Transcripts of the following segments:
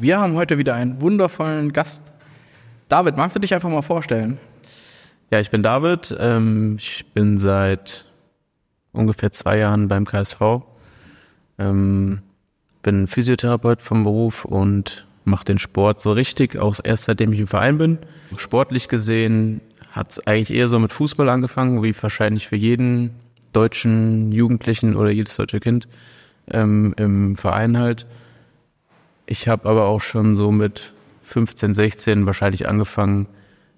Wir haben heute wieder einen wundervollen Gast. David, magst du dich einfach mal vorstellen? Ja, ich bin David. Ähm, ich bin seit ungefähr zwei Jahren beim KSV. Ähm, bin Physiotherapeut vom Beruf und mache den Sport so richtig, auch erst seitdem ich im Verein bin. Sportlich gesehen hat es eigentlich eher so mit Fußball angefangen, wie wahrscheinlich für jeden deutschen Jugendlichen oder jedes deutsche Kind ähm, im Verein halt. Ich habe aber auch schon so mit 15, 16 wahrscheinlich angefangen,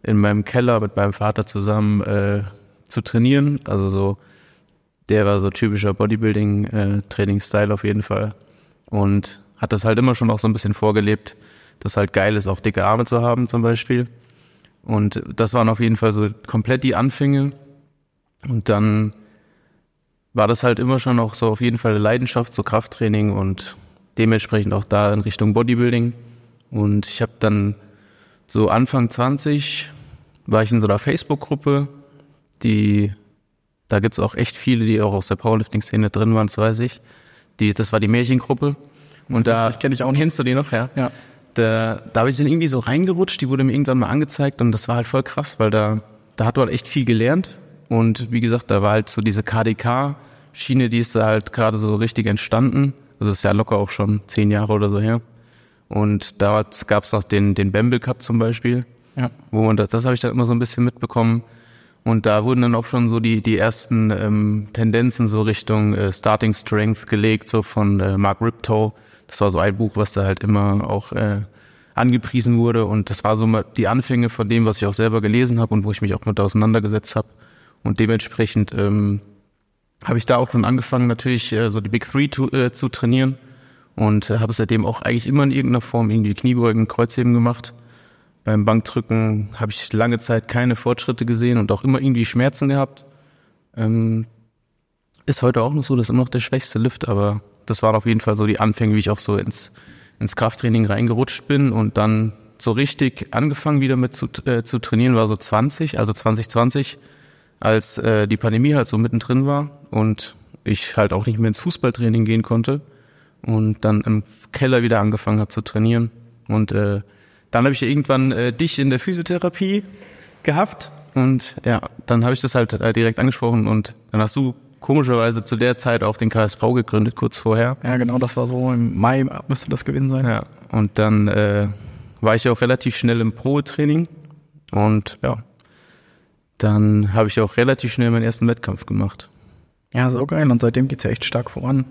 in meinem Keller mit meinem Vater zusammen äh, zu trainieren. Also so, der war so typischer Bodybuilding-Training-Style äh, auf jeden Fall. Und hat das halt immer schon auch so ein bisschen vorgelebt, dass halt geil ist, auch dicke Arme zu haben zum Beispiel. Und das waren auf jeden Fall so komplett die Anfänge. Und dann war das halt immer schon auch so auf jeden Fall eine Leidenschaft, so Krafttraining und dementsprechend auch da in Richtung Bodybuilding. Und ich habe dann so Anfang 20 war ich in so einer Facebook-Gruppe, die, da gibt's auch echt viele, die auch aus der Powerlifting-Szene drin waren, das weiß ich. Die, das war die Märchengruppe. Und da kenne ich auch. Kennst du die noch? Ja. Ja. Da, da habe ich dann irgendwie so reingerutscht, die wurde mir irgendwann mal angezeigt und das war halt voll krass, weil da, da hat man echt viel gelernt. Und wie gesagt, da war halt so diese KDK-Schiene, die ist da halt gerade so richtig entstanden. Also das ist ja locker auch schon zehn Jahre oder so her. Und da gab es noch den, den Bamble Cup zum Beispiel. Ja. Wo man das, das habe ich dann immer so ein bisschen mitbekommen. Und da wurden dann auch schon so die, die ersten ähm, Tendenzen so Richtung äh, Starting Strength gelegt, so von äh, Mark Riptow. Das war so ein Buch, was da halt immer auch äh, angepriesen wurde. Und das war so mal die Anfänge von dem, was ich auch selber gelesen habe und wo ich mich auch mit auseinandergesetzt habe. Und dementsprechend ähm, habe ich da auch schon angefangen, natürlich äh, so die Big Three zu, äh, zu trainieren. Und äh, habe seitdem auch eigentlich immer in irgendeiner Form irgendwie Kniebeugen, Kreuzheben gemacht. Beim Bankdrücken habe ich lange Zeit keine Fortschritte gesehen und auch immer irgendwie Schmerzen gehabt. Ähm, ist heute auch noch so, das ist immer noch der schwächste Lift, aber das waren auf jeden Fall so die Anfänge, wie ich auch so ins, ins Krafttraining reingerutscht bin und dann so richtig angefangen wieder mit zu, äh, zu trainieren war so 20, also 2020, als äh, die Pandemie halt so mittendrin war und ich halt auch nicht mehr ins Fußballtraining gehen konnte und dann im Keller wieder angefangen habe zu trainieren und äh, dann habe ich irgendwann äh, dich in der Physiotherapie gehabt und ja, dann habe ich das halt äh, direkt angesprochen und dann hast du komischerweise zu der Zeit auch den KSV gegründet, kurz vorher. Ja, genau, das war so im Mai müsste das gewesen sein. Ja, und dann äh, war ich auch relativ schnell im Pro-Training und ja, dann habe ich auch relativ schnell meinen ersten Wettkampf gemacht. Ja, so geil. Und seitdem geht's ja echt stark voran.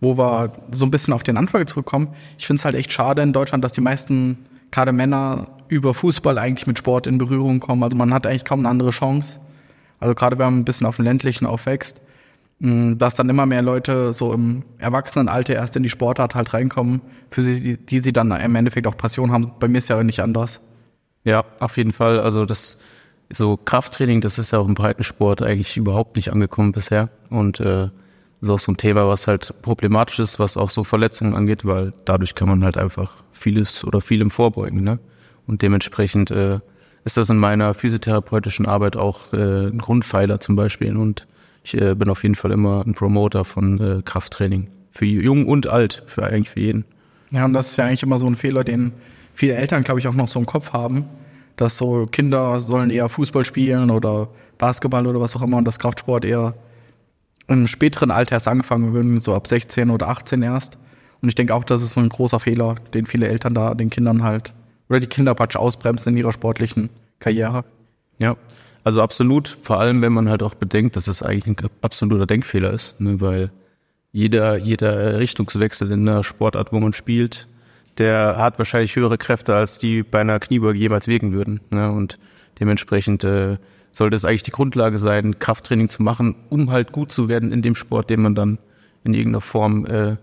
Wo wir so ein bisschen auf den Anfang zurückkommen, ich finde es halt echt schade in Deutschland, dass die meisten gerade Männer über Fußball eigentlich mit Sport in Berührung kommen. Also man hat eigentlich kaum eine andere Chance. Also gerade wenn man ein bisschen auf dem ländlichen aufwächst, mh, dass dann immer mehr Leute so im Erwachsenenalter erst in die Sportart halt reinkommen, für die, die sie dann im Endeffekt auch Passion haben. Bei mir ist ja nicht anders. Ja, auf jeden Fall. Also das so Krafttraining, das ist ja auch im Breitensport eigentlich überhaupt nicht angekommen bisher. Und äh, ist auch so ein Thema, was halt problematisch ist, was auch so Verletzungen angeht, weil dadurch kann man halt einfach vieles oder vielem vorbeugen. Ne? Und dementsprechend äh, ist das in meiner physiotherapeutischen Arbeit auch äh, ein Grundpfeiler zum Beispiel. Und ich äh, bin auf jeden Fall immer ein Promoter von äh, Krafttraining. Für jung und alt, für eigentlich für jeden. Ja, und das ist ja eigentlich immer so ein Fehler, den viele Eltern, glaube ich, auch noch so im Kopf haben, dass so Kinder sollen eher Fußball spielen oder Basketball oder was auch immer und das Kraftsport eher im späteren Alter erst angefangen wird, so ab 16 oder 18 erst. Und ich denke auch, das ist ein großer Fehler, den viele Eltern da den Kindern halt oder die Kinder praktisch ausbremsen in ihrer sportlichen Karriere. Ja, also absolut. Vor allem, wenn man halt auch bedenkt, dass es eigentlich ein absoluter Denkfehler ist, ne? weil jeder, jeder Richtungswechsel in der Sportart, wo man spielt, der hat wahrscheinlich höhere Kräfte, als die bei einer Kniebeuge jemals wirken würden. Ne? Und dementsprechend äh, sollte es eigentlich die Grundlage sein, Krafttraining zu machen, um halt gut zu werden in dem Sport, den man dann in irgendeiner Form äh,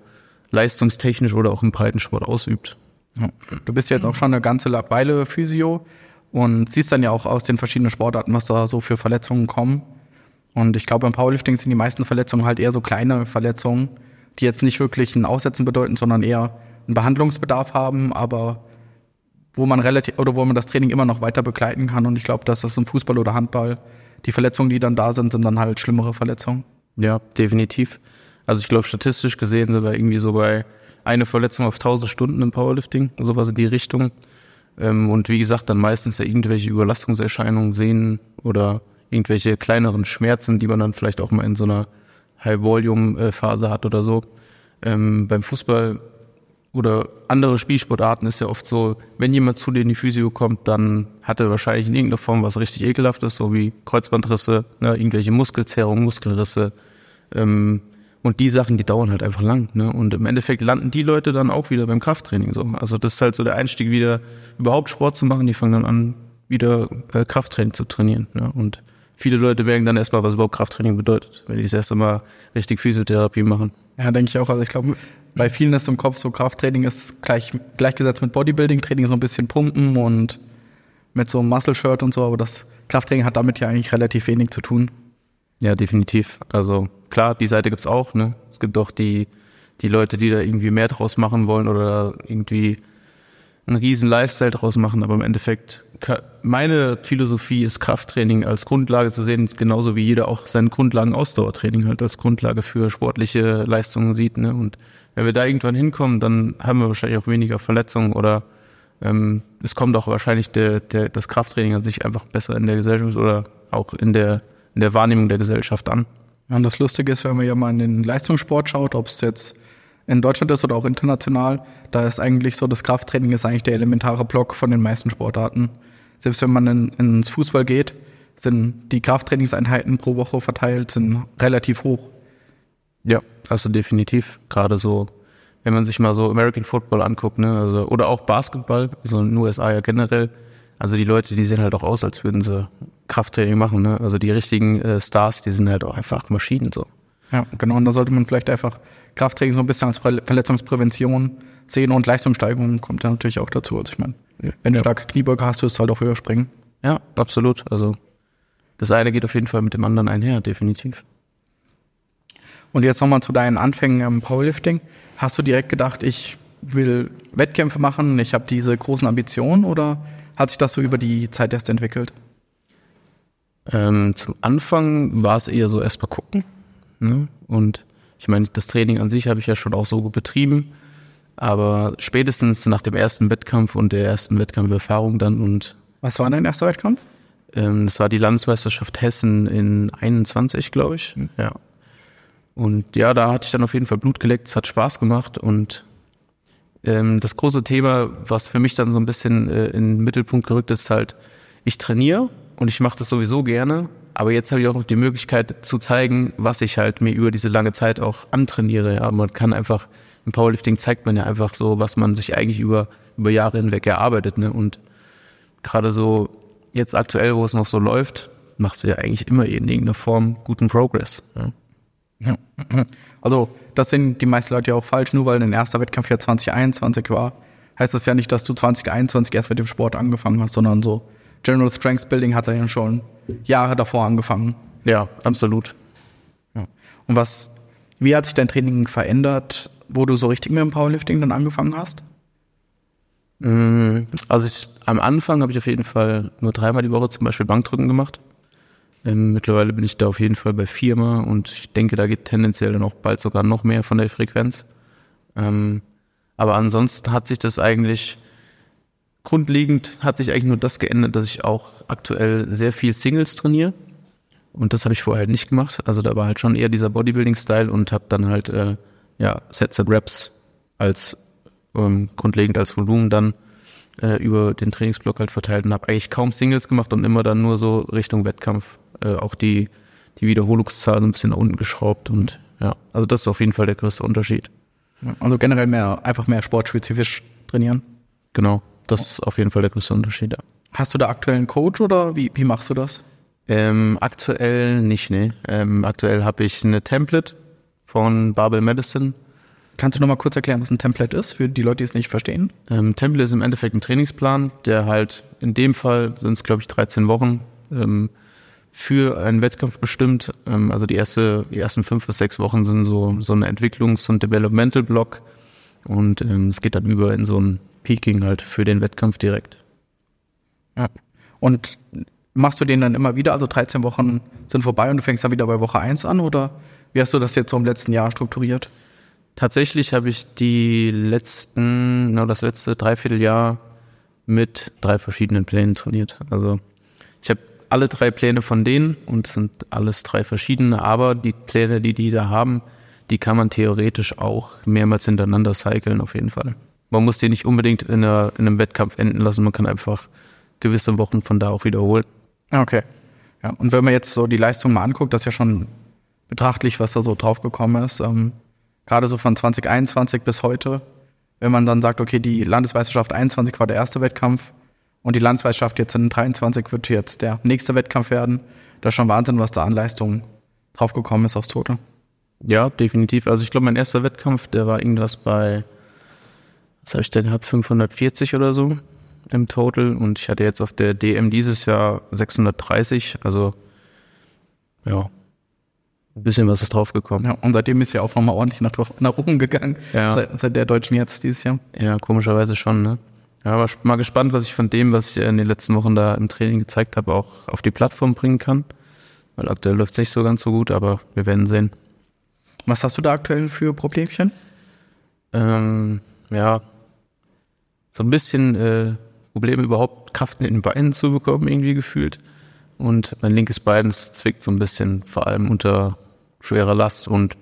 leistungstechnisch oder auch im Breitensport ausübt. Ja. Du bist jetzt auch schon eine ganze Weile Physio und siehst dann ja auch aus den verschiedenen Sportarten, was da so für Verletzungen kommen. Und ich glaube, beim Powerlifting sind die meisten Verletzungen halt eher so kleine Verletzungen, die jetzt nicht wirklich ein Aussetzen bedeuten, sondern eher einen Behandlungsbedarf haben, aber wo man relativ oder wo man das Training immer noch weiter begleiten kann. Und ich glaube, dass das im Fußball oder Handball die Verletzungen, die dann da sind, sind dann halt schlimmere Verletzungen. Ja, definitiv. Also ich glaube, statistisch gesehen sind wir irgendwie so bei eine Verletzung auf 1000 Stunden im Powerlifting, sowas in die Richtung. Ähm, und wie gesagt, dann meistens ja irgendwelche Überlastungserscheinungen sehen oder irgendwelche kleineren Schmerzen, die man dann vielleicht auch mal in so einer High-Volume-Phase hat oder so. Ähm, beim Fußball oder andere Spielsportarten ist ja oft so, wenn jemand zu dir in die Physio kommt, dann hat er wahrscheinlich in irgendeiner Form was richtig ekelhaftes, so wie Kreuzbandrisse, ne, irgendwelche Muskelzerrungen, Muskelrisse. Ähm, und die Sachen, die dauern halt einfach lang. Ne? Und im Endeffekt landen die Leute dann auch wieder beim Krafttraining. So. Also das ist halt so der Einstieg, wieder überhaupt Sport zu machen. Die fangen dann an, wieder äh, Krafttraining zu trainieren. Ne? Und viele Leute merken dann erstmal, was überhaupt Krafttraining bedeutet, wenn die das erste Mal richtig Physiotherapie machen. Ja, denke ich auch. Also ich glaube, bei vielen ist im Kopf so Krafttraining ist gleich, gleichgesetzt mit Bodybuilding-Training, so ein bisschen pumpen und mit so einem Muscle-Shirt und so, aber das Krafttraining hat damit ja eigentlich relativ wenig zu tun. Ja, definitiv. Also klar, die Seite gibt's auch. Ne? Es gibt auch die, die Leute, die da irgendwie mehr draus machen wollen oder irgendwie einen riesen Lifestyle draus machen, aber im Endeffekt meine Philosophie ist Krafttraining als Grundlage zu sehen, genauso wie jeder auch seinen Grundlagen Ausdauertraining halt als Grundlage für sportliche Leistungen sieht. Ne? Und wenn wir da irgendwann hinkommen, dann haben wir wahrscheinlich auch weniger Verletzungen oder ähm, es kommt auch wahrscheinlich der, der, das Krafttraining an sich einfach besser in der Gesellschaft oder auch in der, in der Wahrnehmung der Gesellschaft an. Ja, und das Lustige ist, wenn man ja mal in den Leistungssport schaut, ob es jetzt in Deutschland ist oder auch international, da ist eigentlich so, das Krafttraining ist eigentlich der elementare Block von den meisten Sportarten. Selbst wenn man in, ins Fußball geht, sind die Krafttrainingseinheiten pro Woche verteilt, sind relativ hoch. Ja, also definitiv. Gerade so, wenn man sich mal so American Football anguckt, ne, also, oder auch Basketball, so in den USA ja generell. Also die Leute, die sehen halt auch aus, als würden sie Krafttraining machen, ne? Also die richtigen äh, Stars, die sind halt auch einfach Maschinen so. Ja, genau. Und da sollte man vielleicht einfach Krafttraining so ein bisschen als Verletzungsprävention sehen und Leistungssteigerung kommt ja natürlich auch dazu. Also ich meine, wenn du starke Kniebeuge hast, wirst du halt auch höher springen. Ja, absolut. Also das eine geht auf jeden Fall mit dem anderen einher, definitiv. Und jetzt nochmal zu deinen Anfängen im Powerlifting. Hast du direkt gedacht, ich will Wettkämpfe machen, ich habe diese großen Ambitionen oder hat sich das so über die Zeit erst entwickelt? Ähm, zum Anfang war es eher so erstmal gucken. Ne? Und ich meine, das Training an sich habe ich ja schon auch so betrieben. Aber spätestens nach dem ersten Wettkampf und der ersten Wettkampferfahrung dann und. Was war dein erster Wettkampf? Ähm, das war die Landesmeisterschaft Hessen in 21, glaube ich. Mhm. Ja. Und ja, da hatte ich dann auf jeden Fall Blut geleckt, es hat Spaß gemacht und ähm, das große Thema, was für mich dann so ein bisschen äh, in den Mittelpunkt gerückt ist, halt, ich trainiere und ich mache das sowieso gerne, aber jetzt habe ich auch noch die Möglichkeit zu zeigen, was ich halt mir über diese lange Zeit auch antrainiere. Ja, man kann einfach im Powerlifting zeigt man ja einfach so, was man sich eigentlich über, über Jahre hinweg erarbeitet. Ne? Und gerade so jetzt aktuell, wo es noch so läuft, machst du ja eigentlich immer in irgendeiner Form guten Progress. Ja? Ja. Also, das sind die meisten Leute ja auch falsch, nur weil dein erster Wettkampf ja 2021 war, heißt das ja nicht, dass du 2021 erst mit dem Sport angefangen hast, sondern so General Strength Building hat er ja schon Jahre davor angefangen. Ja, absolut. Ja. Und was, wie hat sich dein Training verändert wo du so richtig mit dem Powerlifting dann angefangen hast? Mm, also ich, am Anfang habe ich auf jeden Fall nur dreimal die Woche zum Beispiel Bankdrücken gemacht. Ähm, mittlerweile bin ich da auf jeden Fall bei viermal und ich denke, da geht tendenziell dann auch bald sogar noch mehr von der Frequenz. Ähm, aber ansonsten hat sich das eigentlich grundlegend hat sich eigentlich nur das geändert, dass ich auch aktuell sehr viel Singles trainiere. Und das habe ich vorher halt nicht gemacht. Also da war halt schon eher dieser Bodybuilding-Style und habe dann halt äh, ja, Sets and Reps als ähm, grundlegend als Volumen dann äh, über den Trainingsblock halt verteilt und habe eigentlich kaum Singles gemacht und immer dann nur so Richtung Wettkampf äh, auch die, die Wiederholungszahl so ein bisschen nach unten geschraubt und ja, also das ist auf jeden Fall der größte Unterschied. Also generell mehr, einfach mehr sportspezifisch trainieren. Genau, das ist auf jeden Fall der größte Unterschied, ja. Hast du da aktuell einen Coach oder wie, wie machst du das? Ähm, aktuell nicht, nee. Ähm, aktuell habe ich eine Template, von Babel Medicine. Kannst du noch mal kurz erklären, was ein Template ist, für die Leute, die es nicht verstehen? Ähm, Template ist im Endeffekt ein Trainingsplan, der halt in dem Fall sind es, glaube ich, 13 Wochen ähm, für einen Wettkampf bestimmt. Ähm, also die, erste, die ersten fünf bis sechs Wochen sind so, so ein Entwicklungs- und Developmental-Block und ähm, es geht dann über in so ein Peaking halt für den Wettkampf direkt. Ja. Und machst du den dann immer wieder? Also 13 Wochen sind vorbei und du fängst dann wieder bei Woche 1 an oder wie hast du das jetzt so im letzten Jahr strukturiert? Tatsächlich habe ich die letzten, na, das letzte Dreivierteljahr mit drei verschiedenen Plänen trainiert. Also ich habe alle drei Pläne von denen und sind alles drei verschiedene, aber die Pläne, die die da haben, die kann man theoretisch auch mehrmals hintereinander cyclen auf jeden Fall. Man muss die nicht unbedingt in, einer, in einem Wettkampf enden lassen, man kann einfach gewisse Wochen von da auch wiederholen. Okay. Ja, und wenn man jetzt so die Leistung mal anguckt, das ist ja schon betrachtlich, was da so draufgekommen ist. Ähm, gerade so von 2021 bis heute, wenn man dann sagt, okay, die Landesmeisterschaft 21 war der erste Wettkampf und die Landesmeisterschaft jetzt in 23 wird jetzt der nächste Wettkampf werden, das ist schon Wahnsinn, was da an Leistung draufgekommen ist aufs Total. Ja, definitiv. Also ich glaube, mein erster Wettkampf, der war irgendwas bei, was habe ich denn gehabt, 540 oder so im Total und ich hatte jetzt auf der DM dieses Jahr 630, also ja, ein bisschen was ist draufgekommen. Ja, und seitdem ist ja auch nochmal ordentlich nach, nach oben gegangen, Ja. seit, seit der Deutschen jetzt dieses Jahr. Ja, komischerweise schon, ne? Ja, aber mal gespannt, was ich von dem, was ich in den letzten Wochen da im Training gezeigt habe, auch auf die Plattform bringen kann. Weil aktuell läuft es nicht so ganz so gut, aber wir werden sehen. Was hast du da aktuell für Problemchen? Ähm, ja, so ein bisschen äh, Probleme überhaupt Kraft in den Beinen zu bekommen, irgendwie gefühlt. Und mein linkes Bein zwickt so ein bisschen, vor allem unter schwerer Last und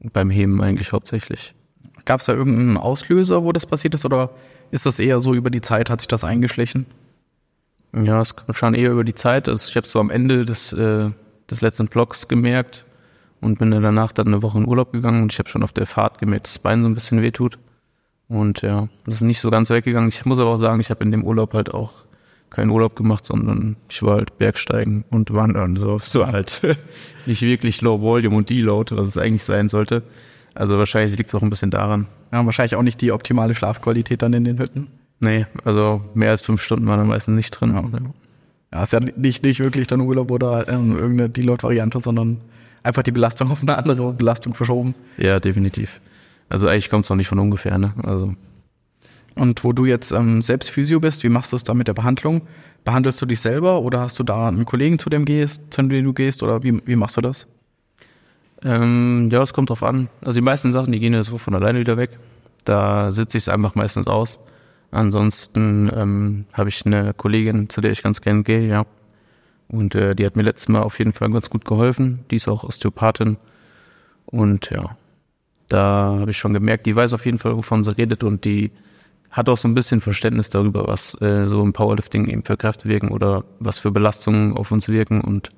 beim Heben eigentlich hauptsächlich. Gab es da irgendeinen Auslöser, wo das passiert ist, oder ist das eher so über die Zeit, hat sich das eingeschlichen? Ja, es schon eher über die Zeit. Also ich habe so am Ende des, äh, des letzten Blocks gemerkt und bin danach dann eine Woche in Urlaub gegangen und ich habe schon auf der Fahrt gemerkt, dass das Bein so ein bisschen wehtut. Und ja, das ist nicht so ganz weggegangen. Ich muss aber auch sagen, ich habe in dem Urlaub halt auch keinen Urlaub gemacht, sondern ich war halt Bergsteigen und Wandern. So, so halt nicht wirklich Low Volume und Deload, was es eigentlich sein sollte. Also wahrscheinlich liegt es auch ein bisschen daran. Ja, wahrscheinlich auch nicht die optimale Schlafqualität dann in den Hütten. Nee, also mehr als fünf Stunden waren da meistens nicht drin. Ja, ist ja nicht, nicht wirklich dann Urlaub oder ähm, irgendeine Deload-Variante, sondern einfach die Belastung auf eine andere Belastung verschoben. Ja, definitiv. Also eigentlich kommt es auch nicht von ungefähr, ne? Also Und wo du jetzt ähm, selbst Physio bist, wie machst du es da mit der Behandlung? Behandelst du dich selber oder hast du da einen Kollegen, zu dem gehst, zu dem du gehst oder wie, wie machst du das? Ähm, ja, es kommt drauf an. Also die meisten Sachen, die gehen ja so von alleine wieder weg. Da sitze ich es einfach meistens aus. Ansonsten ähm, habe ich eine Kollegin, zu der ich ganz gerne gehe, ja. Und äh, die hat mir letztes Mal auf jeden Fall ganz gut geholfen. Die ist auch Osteopathin. Und ja, da habe ich schon gemerkt, die weiß auf jeden Fall, wovon sie redet und die hat auch so ein bisschen Verständnis darüber, was äh, so im Powerlifting eben für Kräfte wirken oder was für Belastungen auf uns wirken und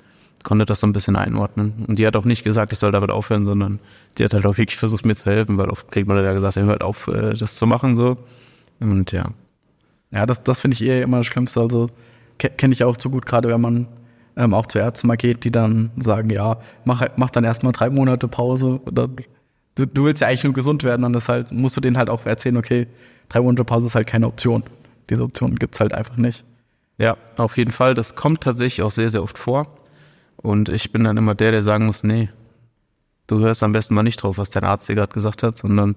konnte das so ein bisschen einordnen. Und die hat auch nicht gesagt, ich soll damit aufhören, sondern die hat halt auch wirklich versucht, mir zu helfen, weil oft kriegt man ja gesagt, hört auf, äh, das zu machen so. Und ja. Ja, das, das finde ich eher immer das Schlimmste. Also ke kenne ich auch zu gut, gerade wenn man ähm, auch zu Ärzten mal geht, die dann sagen, ja, mach, mach dann erstmal drei Monate Pause. Oder, du, du willst ja eigentlich nur gesund werden, dann ist halt, musst du denen halt auch erzählen, okay, drei Monate Pause ist halt keine Option. Diese Option gibt's halt einfach nicht. Ja, auf jeden Fall. Das kommt tatsächlich auch sehr, sehr oft vor. Und ich bin dann immer der, der sagen muss, nee, du hörst am besten mal nicht drauf, was dein Arzt dir gerade gesagt hat, sondern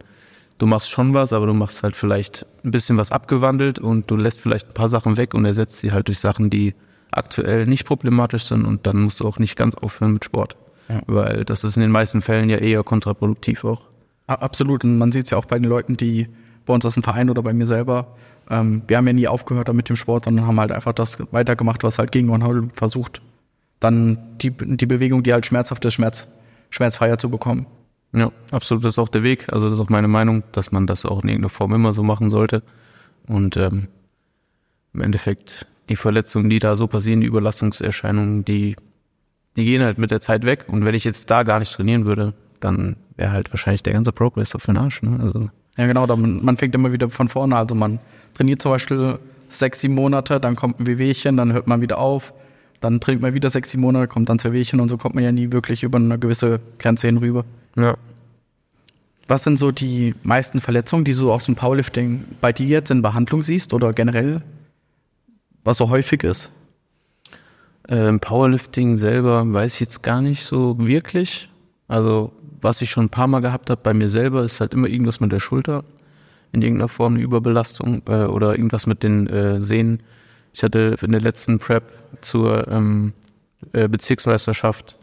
du machst schon was, aber du machst halt vielleicht ein bisschen was abgewandelt und du lässt vielleicht ein paar Sachen weg und ersetzt sie halt durch Sachen, die aktuell nicht problematisch sind und dann musst du auch nicht ganz aufhören mit Sport. Ja. Weil das ist in den meisten Fällen ja eher kontraproduktiv auch. Absolut. Und man sieht es ja auch bei den Leuten, die bei uns aus dem Verein oder bei mir selber, ähm, wir haben ja nie aufgehört mit dem Sport, sondern haben halt einfach das weitergemacht, was halt ging und haben versucht, dann die, die Bewegung, die halt schmerzhaft ist, Schmerz, schmerzfreier zu bekommen. Ja, absolut, das ist auch der Weg. Also das ist auch meine Meinung, dass man das auch in irgendeiner Form immer so machen sollte. Und ähm, im Endeffekt die Verletzungen, die da so passieren, die Überlastungserscheinungen, die, die gehen halt mit der Zeit weg. Und wenn ich jetzt da gar nicht trainieren würde, dann wäre halt wahrscheinlich der ganze Progress auf den Arsch. Ne? Also Ja, genau, da man, man fängt immer wieder von vorne. Also man trainiert zum Beispiel sechs, sieben Monate, dann kommt ein Wehwehchen, dann hört man wieder auf, dann trainiert man wieder sechs, sieben Monate, kommt dann zwei Wehwehchen und so kommt man ja nie wirklich über eine gewisse Grenze hinüber. ja. Was sind so die meisten Verletzungen, die du aus dem Powerlifting bei dir jetzt in Behandlung siehst oder generell, was so häufig ist? Ähm, Powerlifting selber weiß ich jetzt gar nicht so wirklich. Also was ich schon ein paar Mal gehabt habe bei mir selber, ist halt immer irgendwas mit der Schulter. In irgendeiner Form eine Überbelastung äh, oder irgendwas mit den äh, Sehnen. Ich hatte in der letzten Prep zur ähm, äh, Bezirksmeisterschaft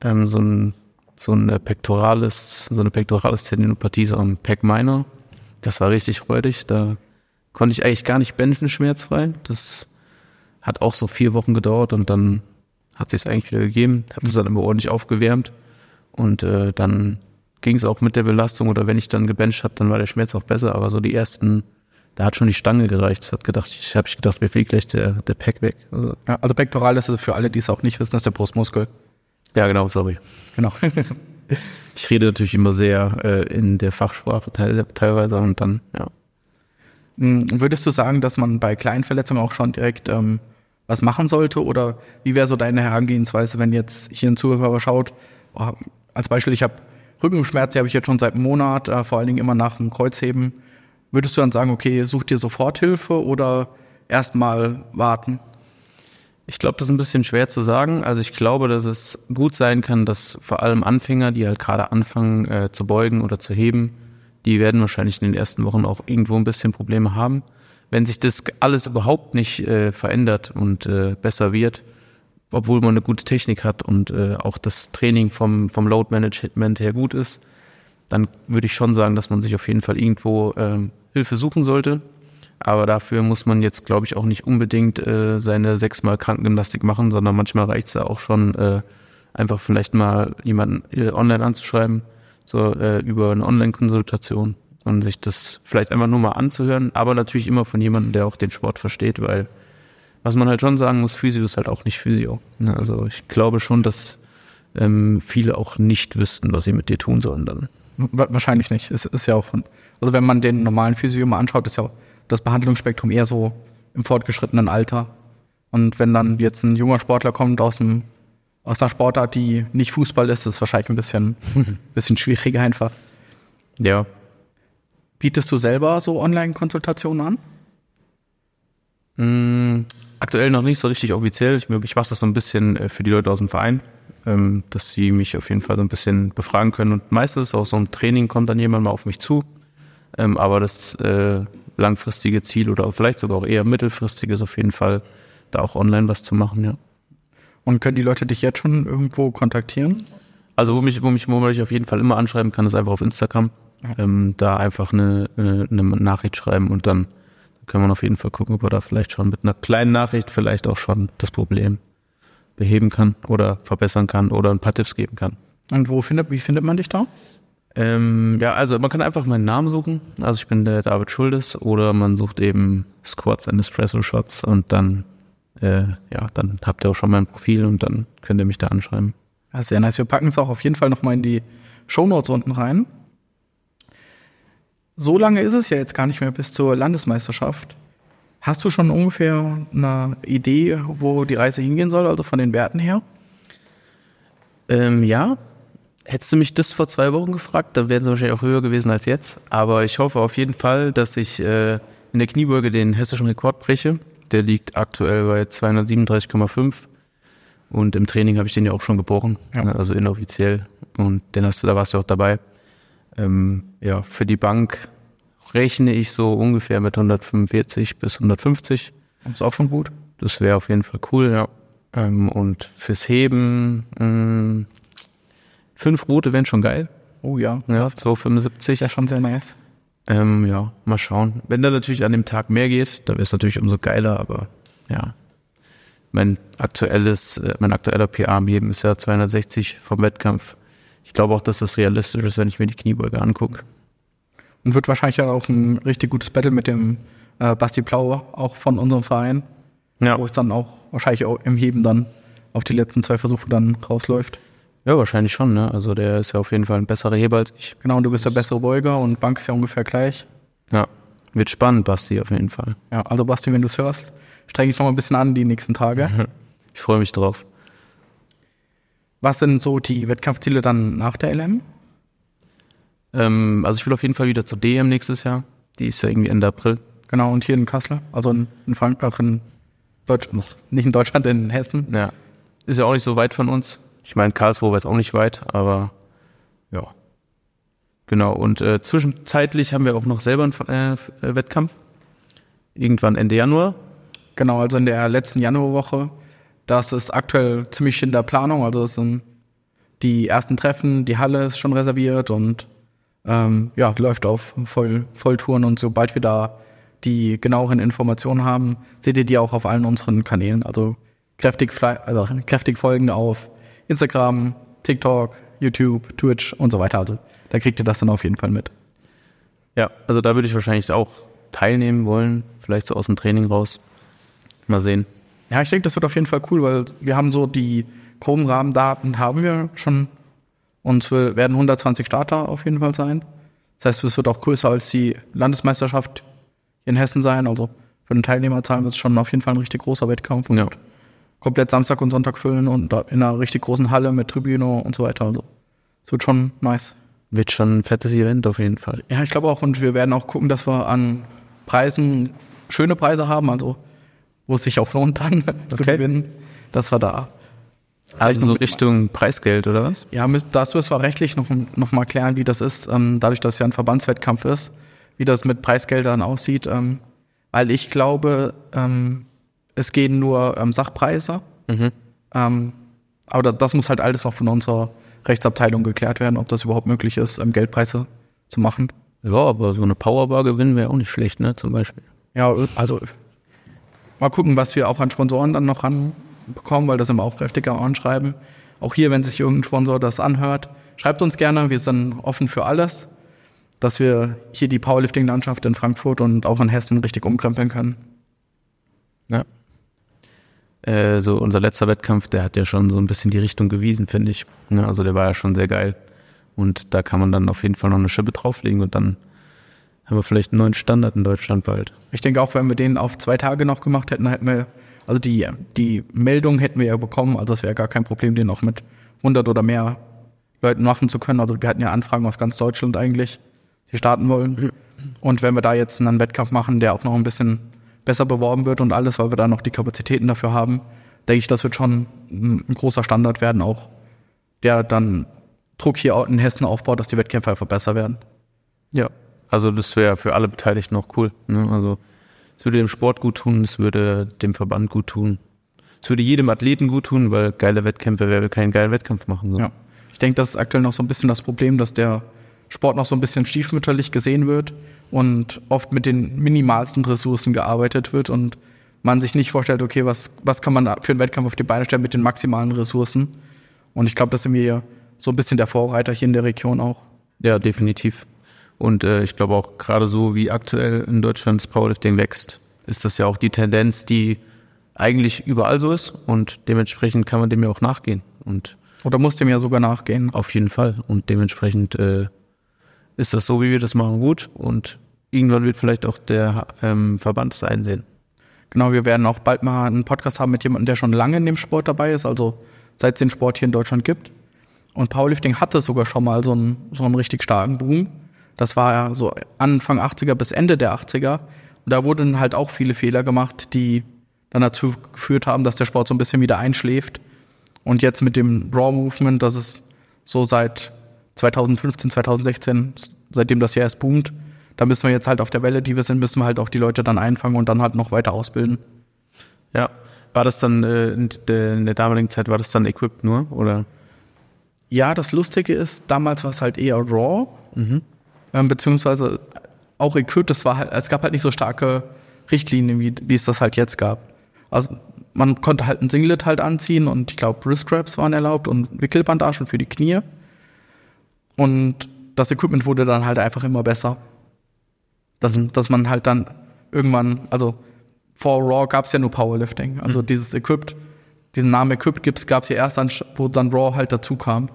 ähm, so ein so eine Pectoralis, so eine Pectoralis Tendinopathie, so am Pec minor. Das war richtig räudig. Da konnte ich eigentlich gar nicht benchen schmerzfrei. Das hat auch so vier Wochen gedauert und dann hat sich eigentlich wieder gegeben. Habe das dann immer ordentlich aufgewärmt und äh, dann ging es auch mit der Belastung oder wenn ich dann gebencht habe, dann war der Schmerz auch besser. Aber so die ersten, da hat schon die Stange gereicht. Das hat gedacht, ich habe ich gedacht, mir fliegt gleich der der Pack weg. Also, Ja, also Pektoralis ist für alle, die es auch nicht wissen, das ist der Brustmuskel. ja, genau, sorry. Genau. Ich rede natürlich immer sehr äh, in der Fachsprache teil, teilweise und dann, ja. Mm, Würdest du sagen, dass man bei kleinen Verletzungen auch schon direkt ähm, was machen sollte? Oder wie wäre so deine Herangehensweise, wenn jetzt hier ein Zuhörer schaut? Oh, als Beispiel, ich habe Rückenschmerzen, die habe ich jetzt schon seit einem Monat, äh, vor allen Dingen immer nach dem Kreuzheben. Würdest du dann sagen, okay, such dir sofort Hilfe oder erstmal warten? Ich glaube, das ist ein bisschen schwer zu sagen. Also ich glaube, dass es gut sein kann, dass vor allem Anfänger, die halt gerade anfangen äh, zu beugen oder zu heben, die werden wahrscheinlich in den ersten Wochen auch irgendwo ein bisschen Probleme haben. Wenn sich das alles überhaupt nicht äh, verändert und äh, besser wird, obwohl man eine gute Technik hat und äh, auch das Training vom, vom Load Management her gut ist, dann würde ich schon sagen, dass man sich auf jeden Fall irgendwo ähm, Hilfe suchen sollte. Aber dafür muss man jetzt, glaube ich, auch nicht unbedingt äh, seine sechsmal Krankengymnastik machen, sondern manchmal reicht es da auch schon, äh, einfach vielleicht mal jemanden äh, online anzuschreiben, so äh, über eine Online-Konsultation und sich das vielleicht einfach nur mal anzuhören, aber natürlich immer von jemandem, der auch den Sport versteht, weil was man halt schon sagen muss, Physio ist halt auch nicht Physio. Ne? Also ich glaube schon, dass ähm, viele auch nicht wüssten, was sie mit dir tun sollen dann. Wa- Wahrscheinlich nicht. Es ist ja auch von, also wenn man den normalen Physio mal anschaut, ist ja das Behandlungsspektrum eher so im fortgeschrittenen Alter. Und wenn dann jetzt ein junger Sportler kommt aus einem aus einer Sportart, die nicht Fußball ist, ist es wahrscheinlich ein bisschen, bisschen schwieriger einfach. Ja, Bietest du selber so Online-Konsultationen an? Mm, aktuell noch nicht so richtig offiziell. Ich, ich mache das so ein bisschen äh, für die Leute aus dem Verein, ähm, dass sie mich auf jeden Fall so ein bisschen befragen können. Und meistens auch so ein Training kommt dann jemand mal auf mich zu. Ähm, aber das äh, langfristige Ziel oder vielleicht sogar auch eher mittelfristig ist auf jeden Fall, da auch online was zu machen, ja. Und können die Leute dich jetzt schon irgendwo kontaktieren? Also wo mich, wo mich, wo mich auf jeden Fall immer anschreiben kann, ist einfach auf Instagram. Ähm, da einfach eine, eine, eine Nachricht schreiben und dann kann man auf jeden Fall gucken, ob er da vielleicht schon mit einer kleinen Nachricht vielleicht auch schon das Problem beheben kann oder verbessern kann oder ein paar Tipps geben kann. Und wo findet, wie findet man dich da? Ähm, ja, also man kann einfach meinen Namen suchen. Also ich bin der David Schuldes oder man sucht eben Squats and Espresso Shots und dann, äh, ja, dann habt ihr auch schon mein Profil und dann könnt ihr mich da anschreiben. Ja, sehr nice. Wir packen es auch auf jeden Fall nochmal in die Shownotes unten rein. So lange ist es ja jetzt gar nicht mehr bis zur Landesmeisterschaft. Hast du schon ungefähr eine Idee, wo die Reise hingehen soll, also von den Werten her? Ähm, ja, hättest du mich das vor zwei Wochen gefragt, dann wären sie wahrscheinlich auch höher gewesen als jetzt. Aber ich hoffe auf jeden Fall, dass ich äh, in der Kniebeuge den hessischen Rekord breche. Der liegt aktuell bei 237,5. Und im Training habe ich den ja auch schon gebrochen, Ja. ne, also inoffiziell. Und den hast du, da warst du auch dabei. Ähm, ja, für die Bank rechne ich so ungefähr mit 145 bis 150. Ist auch schon gut. Das wäre auf jeden Fall cool, ja. Ähm, und fürs Heben, mh, fünf rote wären schon geil. Oh ja, Ja, ist 275. ja schon sehr nice. Ähm, ja, mal schauen. Wenn da natürlich an dem Tag mehr geht, dann wäre es natürlich umso geiler, aber ja. Mein aktuelles, äh, mein aktueller PA am Heben ist ja 260 vom Wettkampf. Ich glaube auch, dass das realistisch ist, wenn ich mir die Kniebeuge angucke. Und wird wahrscheinlich auch ein richtig gutes Battle mit dem äh, Basti Plau, auch von unserem Verein, Ja. wo es dann auch wahrscheinlich auch im Heben dann auf die letzten zwei Versuche dann rausläuft. ja, wahrscheinlich schon, ne? Also der ist ja auf jeden Fall ein besserer Heber als ich. Genau, und du bist der bessere Beuger und Bank ist ja ungefähr gleich. Ja. Wird spannend, Basti, auf jeden Fall. Ja, also Basti, wenn du es hörst, streng dich noch mal ein bisschen an die nächsten Tage. Ich freue mich drauf. Was sind so die Wettkampfziele dann nach der LM? Ähm, also ich will auf jeden Fall wieder zur DM nächstes Jahr. Die ist ja irgendwie Ende April. Genau, und hier in Kassel, also in, in Frankreich, in Deutschland, nicht in Deutschland, in Hessen. Ja. Ist ja auch nicht so weit von uns. Ich meine, Karlsruhe war jetzt auch nicht weit, aber ja. Genau. Und äh, zwischenzeitlich haben wir auch noch selber einen äh, Wettkampf. Irgendwann Ende Januar. Genau, also in der letzten Januarwoche. Das ist aktuell ziemlich in der Planung, also das ist ein die ersten Treffen, die Halle ist schon reserviert und ähm, ja, läuft auf Voll, Volltouren und sobald wir da die genaueren Informationen haben, seht ihr die auch auf allen unseren Kanälen. Also kräftig, also kräftig folgen auf Instagram, TikTok, YouTube, Twitch und so weiter. Also da kriegt ihr das dann auf jeden Fall mit. Ja, also da würde ich wahrscheinlich auch teilnehmen wollen, vielleicht so aus dem Training raus. Mal sehen. Ja, ich denke, das wird auf jeden Fall cool, weil wir haben so die groben Rahmendaten haben wir schon und es werden 120 Starter auf jeden Fall sein. Das heißt, es wird auch größer als die Landesmeisterschaft in Hessen sein. Also für den Teilnehmerzahlen wird es schon auf jeden Fall ein richtig großer Wettkampf und ja. komplett Samstag und Sonntag füllen und in einer richtig großen Halle mit Tribüne und so weiter. Also es wird schon nice. Wird schon ein fettes Event auf jeden Fall. Ja, ich glaube auch. Und wir werden auch gucken, dass wir an Preisen schöne Preise haben, also wo es sich auch lohnt dann okay. zu gewinnen, dass wir da. Also so Richtung Preisgeld oder was? Ja, das müssen wir rechtlich noch, noch mal klären, wie das ist, ähm, dadurch, dass es ja ein Verbandswettkampf ist, wie das mit Preisgeldern aussieht. Ähm, weil ich glaube, ähm, es gehen nur Sachpreise. Mhm. Aber das muss halt alles noch von unserer Rechtsabteilung geklärt werden, ob das überhaupt möglich ist, Geldpreise zu machen. Ja, aber so eine Powerbar gewinnen wäre auch nicht schlecht, ne, zum Beispiel. Ja, also mal gucken, was wir auch an Sponsoren dann noch ranbekommen, weil das immer auch kräftiger anschreiben. Auch hier, wenn sich irgendein Sponsor das anhört, schreibt uns gerne, wir sind offen für alles, dass wir hier die Powerlifting-Landschaft in Frankfurt und auch in Hessen richtig umkrempeln können. Ja. Äh, so unser letzter Wettkampf, der hat ja schon so ein bisschen die Richtung gewiesen, finde ich. Ja, also der war ja schon sehr geil. Und da kann man dann auf jeden Fall noch eine Schippe drauflegen und dann haben wir vielleicht einen neuen Standard in Deutschland bald. Ich denke auch, wenn wir den auf zwei Tage noch gemacht hätten, hätten wir, also die, die Meldung hätten wir ja bekommen, also es wäre gar kein Problem, den auch mit 100 oder mehr Leuten machen zu können. Also wir hatten ja Anfragen aus ganz Deutschland eigentlich, die starten wollen. Und wenn wir da jetzt einen Wettkampf machen, der auch noch ein bisschen besser beworben wird und alles, weil wir da noch die Kapazitäten dafür haben, denke ich, das wird schon ein, ein großer Standard werden, auch der dann Druck hier in Hessen aufbaut, dass die Wettkämpfe einfach besser werden. Ja, also das wäre für alle Beteiligten noch cool. Ne? Also es würde dem Sport gut tun, es würde dem Verband gut tun. Es würde jedem Athleten gut tun, weil geile Wettkämpfe, wer will keinen geilen Wettkampf machen? So. Ja. Ich denke, das ist aktuell noch so ein bisschen das Problem, dass der Sport noch so ein bisschen stiefmütterlich gesehen wird und oft mit den minimalsten Ressourcen gearbeitet wird und man sich nicht vorstellt, okay, was, was kann man für einen Wettkampf auf die Beine stellen mit den maximalen Ressourcen. Und ich glaube, das sind wir so ein bisschen der Vorreiter hier in der Region auch. Ja, definitiv. Und äh, ich glaube auch gerade so, wie aktuell in Deutschland das Powerlifting wächst, ist das ja auch die Tendenz, die eigentlich überall so ist und dementsprechend kann man dem ja auch nachgehen. Und Oder muss dem ja sogar nachgehen. Auf jeden Fall. Und dementsprechend äh, ist das so, wie wir das machen, gut. Und irgendwann wird vielleicht auch der ähm, Verband es einsehen. Genau, wir werden auch bald mal einen Podcast haben mit jemandem, der schon lange in dem Sport dabei ist, also seit es den Sport hier in Deutschland gibt. Und Powerlifting hatte sogar schon mal so einen, so einen richtig starken Boom. Das war ja so Anfang 80er bis Ende der 80er. Und da wurden halt auch viele Fehler gemacht, die dann dazu geführt haben, dass der Sport so ein bisschen wieder einschläft. Und jetzt mit dem Raw Movement, das ist so seit 2015, 2016, seitdem das ja erst boomt, da müssen wir jetzt halt auf der Welle, die wir sind, müssen wir halt auch die Leute dann einfangen und dann halt noch weiter ausbilden. Ja. War das dann äh, in, der, damaligen Zeit, war das dann equipped nur, oder? Ja, das Lustige ist, damals war es halt eher raw, mhm. Ähm, beziehungsweise auch equipped, es war halt, es gab halt nicht so starke Richtlinien, wie, wie es das halt jetzt gab. Also man konnte halt ein Singlet halt anziehen und ich glaube, Wrist Straps waren erlaubt und Wickelbandagen für die Knie. Und das Equipment wurde dann halt einfach immer besser. Dass, dass man halt dann irgendwann, also vor Raw gab es ja nur Powerlifting. Also mhm. dieses Equipped, diesen Namen Equipped gab es ja erst, dann, wo dann Raw halt dazu kam.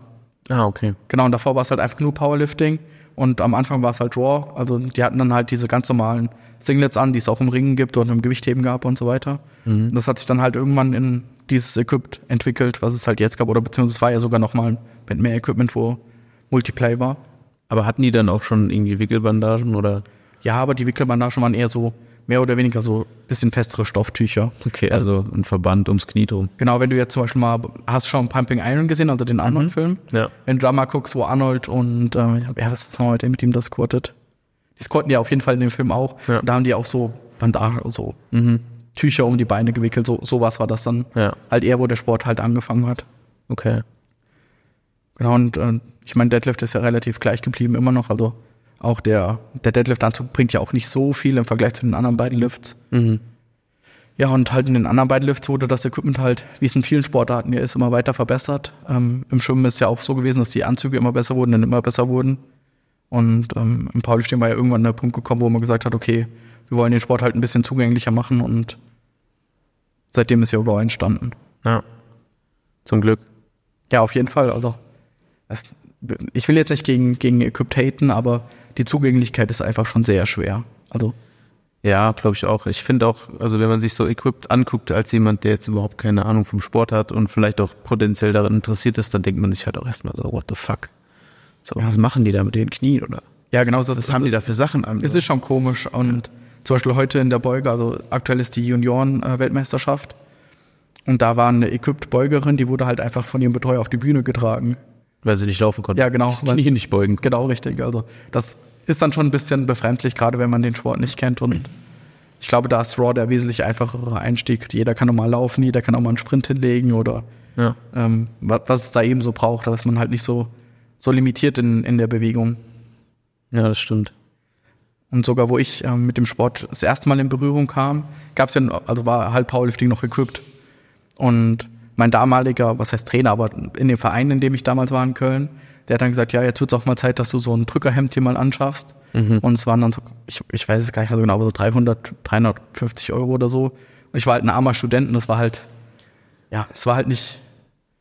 Ah, okay. Genau, und davor war es halt einfach nur Powerlifting. Und am Anfang war es halt Raw. Also die hatten dann halt diese ganz normalen Singlets an, die es auch im Ringen gibt und im Gewichtheben gab und so weiter. Mhm. Das hat sich dann halt irgendwann in dieses Equipped entwickelt, was es halt jetzt gab. Oder beziehungsweise es war ja sogar nochmal mit mehr Equipment, wo Multiplay war. Aber hatten die dann auch schon irgendwie Wickelbandagen oder? Ja, aber die Wickelbandagen waren eher so mehr oder weniger so ein bisschen festere Stofftücher. Okay, also ein Verband ums Knie drum. Genau, wenn du jetzt zum Beispiel mal, hast schon Pumping Iron gesehen, also den Arnold-Film? Mhm. Ja. Wenn du da mal guckst, wo Arnold und, äh, ist das nochmal, der mit ihm das squattet? Die squatten ja auf jeden Fall in dem Film auch. Ja. da haben die auch so Bandagen, so mhm. Tücher um die Beine gewickelt, so sowas war das dann. Ja. Halt eher, wo der Sport halt angefangen hat. Okay. Genau, und äh, ich meine, Deadlift ist ja relativ gleich geblieben immer noch. Also auch der, der Deadlift-Anzug bringt ja auch nicht so viel im Vergleich zu den anderen beiden Lifts. Mhm. Ja, und halt in den anderen beiden Lifts wurde das Equipment halt, wie es in vielen Sportarten ja ist, immer weiter verbessert. Ähm, Im Schwimmen ist ja auch so gewesen, dass die Anzüge immer besser wurden und immer besser wurden. Und ähm, im Powerlifting war ja irgendwann der Punkt gekommen, wo man gesagt hat, okay, wir wollen den Sport halt ein bisschen zugänglicher machen und seitdem ist ja Raw entstanden. Ja. Zum Glück. Ja, auf jeden Fall. Also, ich will jetzt nicht gegen, gegen Equipped haten, aber die Zugänglichkeit ist einfach schon sehr schwer. Also, Ja, glaube ich auch. Ich finde auch, also wenn man sich so equipped anguckt als jemand, der jetzt überhaupt keine Ahnung vom Sport hat und vielleicht auch potenziell daran interessiert ist, dann denkt man sich halt auch erstmal so, what the fuck? So, was machen die da mit den Knien oder ja, genau. Das, was haben die da für Sachen an? Es ist schon komisch. Und zum Beispiel heute in der Beuge, also aktuell ist die Junioren-Weltmeisterschaft. Und da war eine Equipped-Beugerin, die wurde halt einfach von ihrem Betreuer auf die Bühne getragen. Weil sie nicht laufen konnten. Ja, genau. weil- Knie nicht beugen. Genau, richtig. Also das ist dann schon ein bisschen befremdlich, gerade wenn man den Sport nicht kennt. Und ich glaube, da ist Raw der wesentlich einfachere Einstieg. Jeder kann normal laufen, jeder kann auch mal einen Sprint hinlegen oder Ja. ähm, wa- was es da eben so braucht, dass man halt nicht so, so limitiert in, in der Bewegung. ja, das stimmt. Und sogar wo ich ähm, mit dem Sport das erste Mal in Berührung kam, gab es ja, also war halt Powerlifting noch equipped. Und mein damaliger, was heißt Trainer, aber in dem Verein, in dem ich damals war in Köln, der hat dann gesagt, ja, jetzt wird es auch mal Zeit, dass du so ein Drückerhemd hier mal anschaffst. Und es waren dann so, ich, ich weiß es gar nicht mehr so genau, aber so 300, 350 Euro oder so. Und ich war halt ein armer Student und das war halt, ja, es war halt nicht,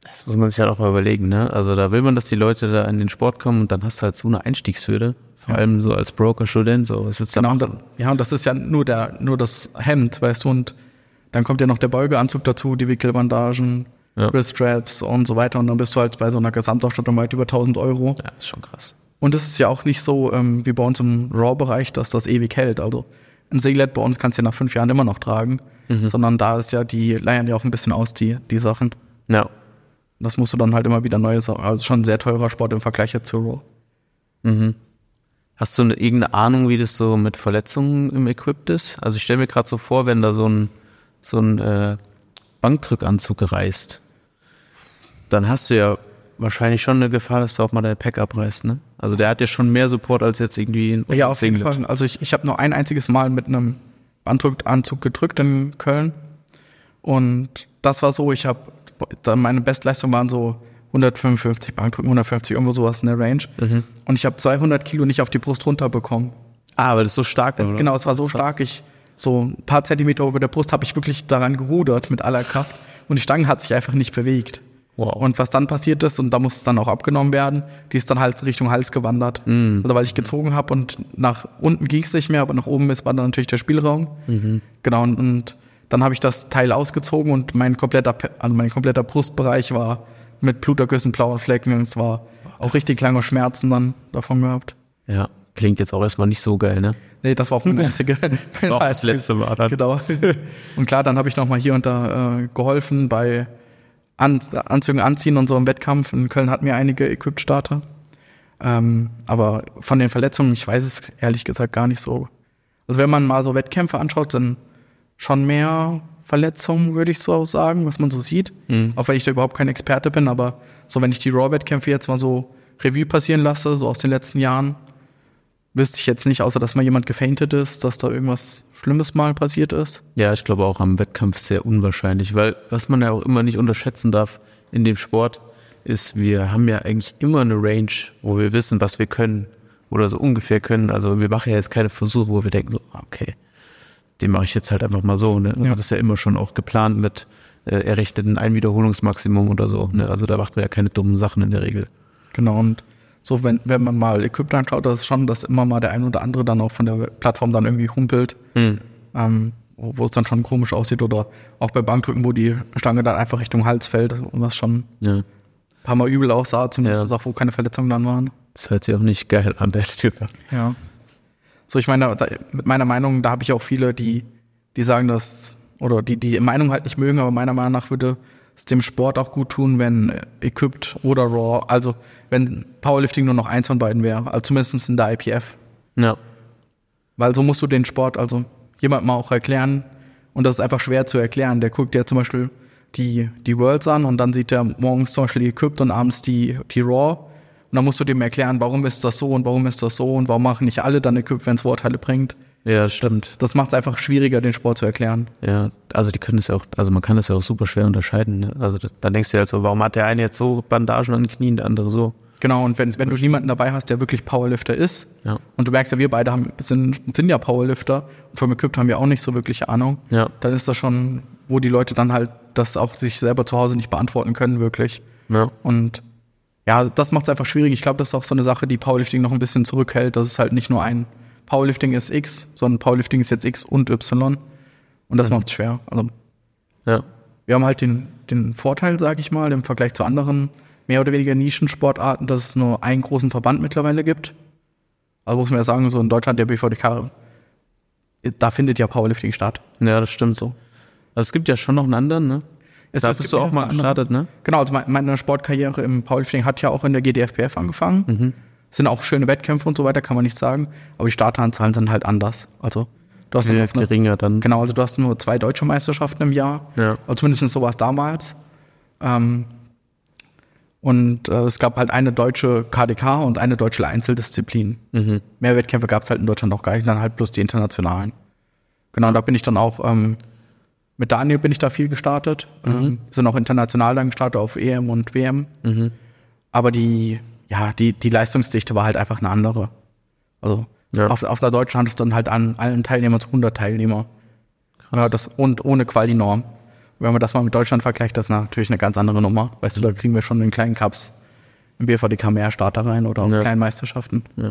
Das muss man sich halt auch mal überlegen, ne? Also da will man, dass die Leute da in den Sport kommen und dann hast du halt so eine Einstiegshürde. Vor Ja. allem so als Broker-Student, so was willst du da Genau, und machen? dann, ja, und das ist ja nur der, nur das Hemd, weißt du, und dann kommt ja noch der Beugeanzug dazu, die Wickelbandagen, Ja. Wriststraps und so weiter, und dann bist du halt bei so einer Gesamtausstattung weit über 1000 Euro. Ja, ist schon krass. Und es ist ja auch nicht so ähm, wie bei uns im Raw-Bereich, dass das ewig hält. Also ein Singlet bei uns kannst du ja nach fünf Jahren immer noch tragen, sondern da ist ja, die leiern ja auch ein bisschen aus, die, die Sachen. Ja. Das musst du dann halt immer wieder neue Sachen, also schon ein sehr teurer Sport im Vergleich jetzt zu Raw. Mhm. Hast du eine, irgendeine Ahnung, wie das so mit Verletzungen im Equipped ist? Also ich stelle mir gerade so vor, wenn da so ein, so ein äh, Bankdrückanzug reißt, dann hast du ja wahrscheinlich schon eine Gefahr, dass du auch mal dein Pack abreißt, ne? Also der hat ja schon mehr Support als jetzt irgendwie ein Ja, auf jeden. Fall. Also ich, ich habe nur ein einziges Mal mit einem Anzug gedrückt in Köln. Und das war so, ich habe, meine Bestleistung waren so 155 Bankdrücken, 150, irgendwo sowas in der Range. Mhm. Und ich habe 200 Kilo nicht auf die Brust runterbekommen. Ah, aber das ist so stark, Das, oder? genau, es war so stark, ich so ein paar Zentimeter über der Brust habe ich wirklich daran gerudert mit aller Kraft. Und die Stange hat sich einfach nicht bewegt. Wow. Und was dann passiert ist, und da muss es dann auch abgenommen werden, die ist dann halt Richtung Hals gewandert. Also weil ich gezogen habe und nach unten ging es nicht mehr, aber nach oben ist war dann natürlich der Spielraum. Genau, und, und dann habe ich das Teil ausgezogen und mein kompletter, also mein kompletter Brustbereich war mit Blutergüssen, blauen Flecken und es war auch richtig lange Schmerzen dann davon gehabt. Ja, klingt jetzt auch erstmal nicht so geil, ne? Nee, das war auch eine einzige. war auch das letzte Mal dann. Genau. Und klar, dann habe ich nochmal hier und da äh, geholfen bei An Anzügen anziehen und so im Wettkampf. In Köln hatten wir einige Equipped-Starter. Ähm, aber von den Verletzungen, ich weiß es ehrlich gesagt gar nicht so. Also wenn man mal so Wettkämpfe anschaut, sind schon mehr Verletzungen, würde ich so sagen, was man so sieht. Auch wenn ich da überhaupt kein Experte bin, aber so wenn ich die Raw-Wettkämpfe jetzt mal so Revue passieren lasse, so aus den letzten Jahren, wüsste ich jetzt nicht, außer dass mal jemand gefaintet ist, dass da irgendwas Schlimmes mal passiert ist. Ja, ich glaube auch am Wettkampf sehr unwahrscheinlich, weil was man ja auch immer nicht unterschätzen darf in dem Sport, ist, wir haben ja eigentlich immer eine Range, wo wir wissen, was wir können oder so ungefähr können. Also wir machen ja jetzt keine Versuche, wo wir denken so, ah, okay, den mache ich jetzt halt einfach mal so. Ne? Also Ja. Das ist ja immer schon auch geplant mit äh, errichteten Einwiederholungsmaximum oder so. Ne? Also da macht man ja keine dummen Sachen in der Regel. Genau, und so, wenn, wenn man mal Equipment anschaut, das ist schon, dass immer mal der ein oder andere dann auch von der Plattform dann irgendwie humpelt, ähm, wo, wo es dann schon komisch aussieht. Oder auch bei Bankdrücken, wo die Stange dann einfach Richtung Hals fällt, was schon ein Ja. paar Mal übel aussah, zumindest Ja. auch, wo keine Verletzungen dann waren. Das hört sich auch nicht geil an, ehrlich gesagt. Ja. So, ich meine, da, mit meiner Meinung, da habe ich auch viele, die, die sagen, dass, oder die die Meinung halt nicht mögen, aber meiner Meinung nach würde es dem Sport auch gut tun, wenn äh, Equipped oder Raw, also wenn Powerlifting nur noch eins von beiden wäre, also zumindest in der IPF. Ja. Weil so musst du den Sport also jemand mal auch erklären. Und das ist einfach schwer zu erklären. Der guckt ja zum Beispiel die, die Worlds an und dann sieht er morgens zum Beispiel die Equipped und abends die, die Raw. Und dann musst du dem erklären, warum ist das so und warum ist das so und warum machen nicht alle dann Equipped, wenn es Vorteile bringt. Ja, stimmt. Das, das macht es einfach schwieriger, den Sport zu erklären. Ja, also die können es ja auch, also man kann es ja auch super schwer unterscheiden. Ne? Also da- dann denkst du dir halt so, warum hat der eine jetzt so Bandagen an den Knien, der andere so? Genau, und wenn, wenn du niemanden dabei hast, der wirklich Powerlifter ist, Ja. und du merkst ja, wir beide haben, sind, sind ja Powerlifter und vom Equipped haben wir auch nicht so wirklich Ahnung, Ja. dann ist das schon, wo die Leute dann halt das auch sich selber zu Hause nicht beantworten können, wirklich. Ja. Und ja, das macht es einfach schwierig. Ich glaube, das ist auch so eine Sache, die Powerlifting noch ein bisschen zurückhält, dass es halt nicht nur ein Powerlifting ist X, sondern Powerlifting ist jetzt X und Y. Und das macht es schwer. Also Ja. wir haben halt den, den Vorteil, sage ich mal, im Vergleich zu anderen mehr oder weniger Nischensportarten, dass es nur einen großen Verband mittlerweile gibt. Also muss man ja sagen, so in Deutschland der BVDK, da findet ja Powerlifting statt. Ja, das stimmt so. Also es gibt ja schon noch einen anderen, ne? Es- da es bist du auch mal gestartet, ne? Genau, also meine- meine Sportkarriere im Powerlifting hat ja auch in der GDFPF angefangen. Mhm. Sind auch schöne Wettkämpfe und so weiter, kann man nicht sagen. Aber die Starteranzahlen sind halt anders. Also du hast dann Ja, eine- geringer dann. Genau, also du hast nur zwei deutsche Meisterschaften im Jahr. Ja. Also zumindest so war es damals. Ähm, und äh, es gab halt eine deutsche KDK und eine deutsche Einzeldisziplin. Mhm. Mehr Wettkämpfe gab es halt in Deutschland noch gar nicht, dann halt bloß die internationalen. Genau, da bin ich dann auch, ähm, mit Daniel bin ich da viel gestartet. Ähm, sind auch international dann gestartet auf EM und WM. Mhm. Aber die, ja, die, die Leistungsdichte war halt einfach eine andere. Also Ja. auf, auf der Deutschen hattest du dann halt an allen Teilnehmern 100 Teilnehmer. Ja, das, und ohne Quali-Norm. Wenn man das mal mit Deutschland vergleicht, das ist natürlich eine ganz andere Nummer. Weißt du, da kriegen wir schon in kleinen Cups im BVDK mehr Starter rein oder auf Ja. kleinen Meisterschaften. Ja.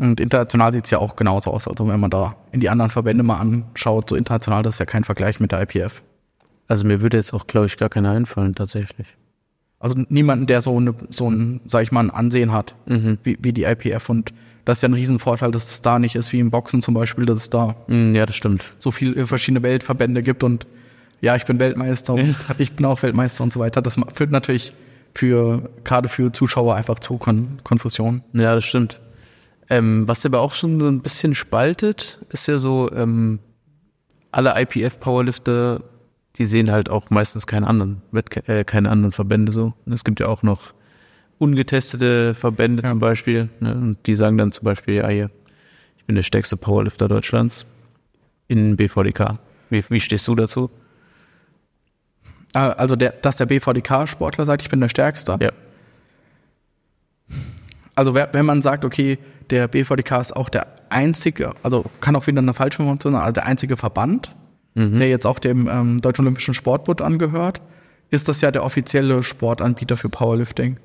Und international sieht es ja auch genauso aus. Also wenn man da in die anderen Verbände mal anschaut, so international, das ist ja kein Vergleich mit der IPF. Also mir würde jetzt auch, glaube ich, gar keiner einfallen, tatsächlich. Also niemanden, der so, eine, so ein, sag ich mal, ein Ansehen hat, Mhm. wie, wie die IPF. Und das ist ja ein Riesenvorteil, dass es da nicht ist, wie im Boxen zum Beispiel, dass es da Mhm, Ja, das stimmt. so viele verschiedene Weltverbände gibt und ja, ich bin Weltmeister und ich bin auch Weltmeister und so weiter. Das führt natürlich für, gerade für Zuschauer einfach zu Kon Konfusion. Ja, das stimmt. Ähm, was aber auch schon so ein bisschen spaltet, ist ja so, ähm, alle IPF-Powerlifter, die sehen halt auch meistens keinen anderen, äh, keine anderen Verbände so. Und es gibt ja auch noch ungetestete Verbände Ja. zum Beispiel. Ne? Und die sagen dann zum Beispiel, ja hier, ich bin der stärkste Powerlifter Deutschlands in BVDK. Wie, wie stehst du dazu? Äh, Also, der, dass der BVDK-Sportler sagt, ich bin der Stärkste. Ja. Also, wenn man sagt, okay, der BVDK ist auch der einzige, also kann auch wieder eine falsche Information sein, also der einzige Verband, der jetzt auch dem ähm, Deutschen Olympischen Sportbund angehört, ist das ja der offizielle Sportanbieter für Powerlifting.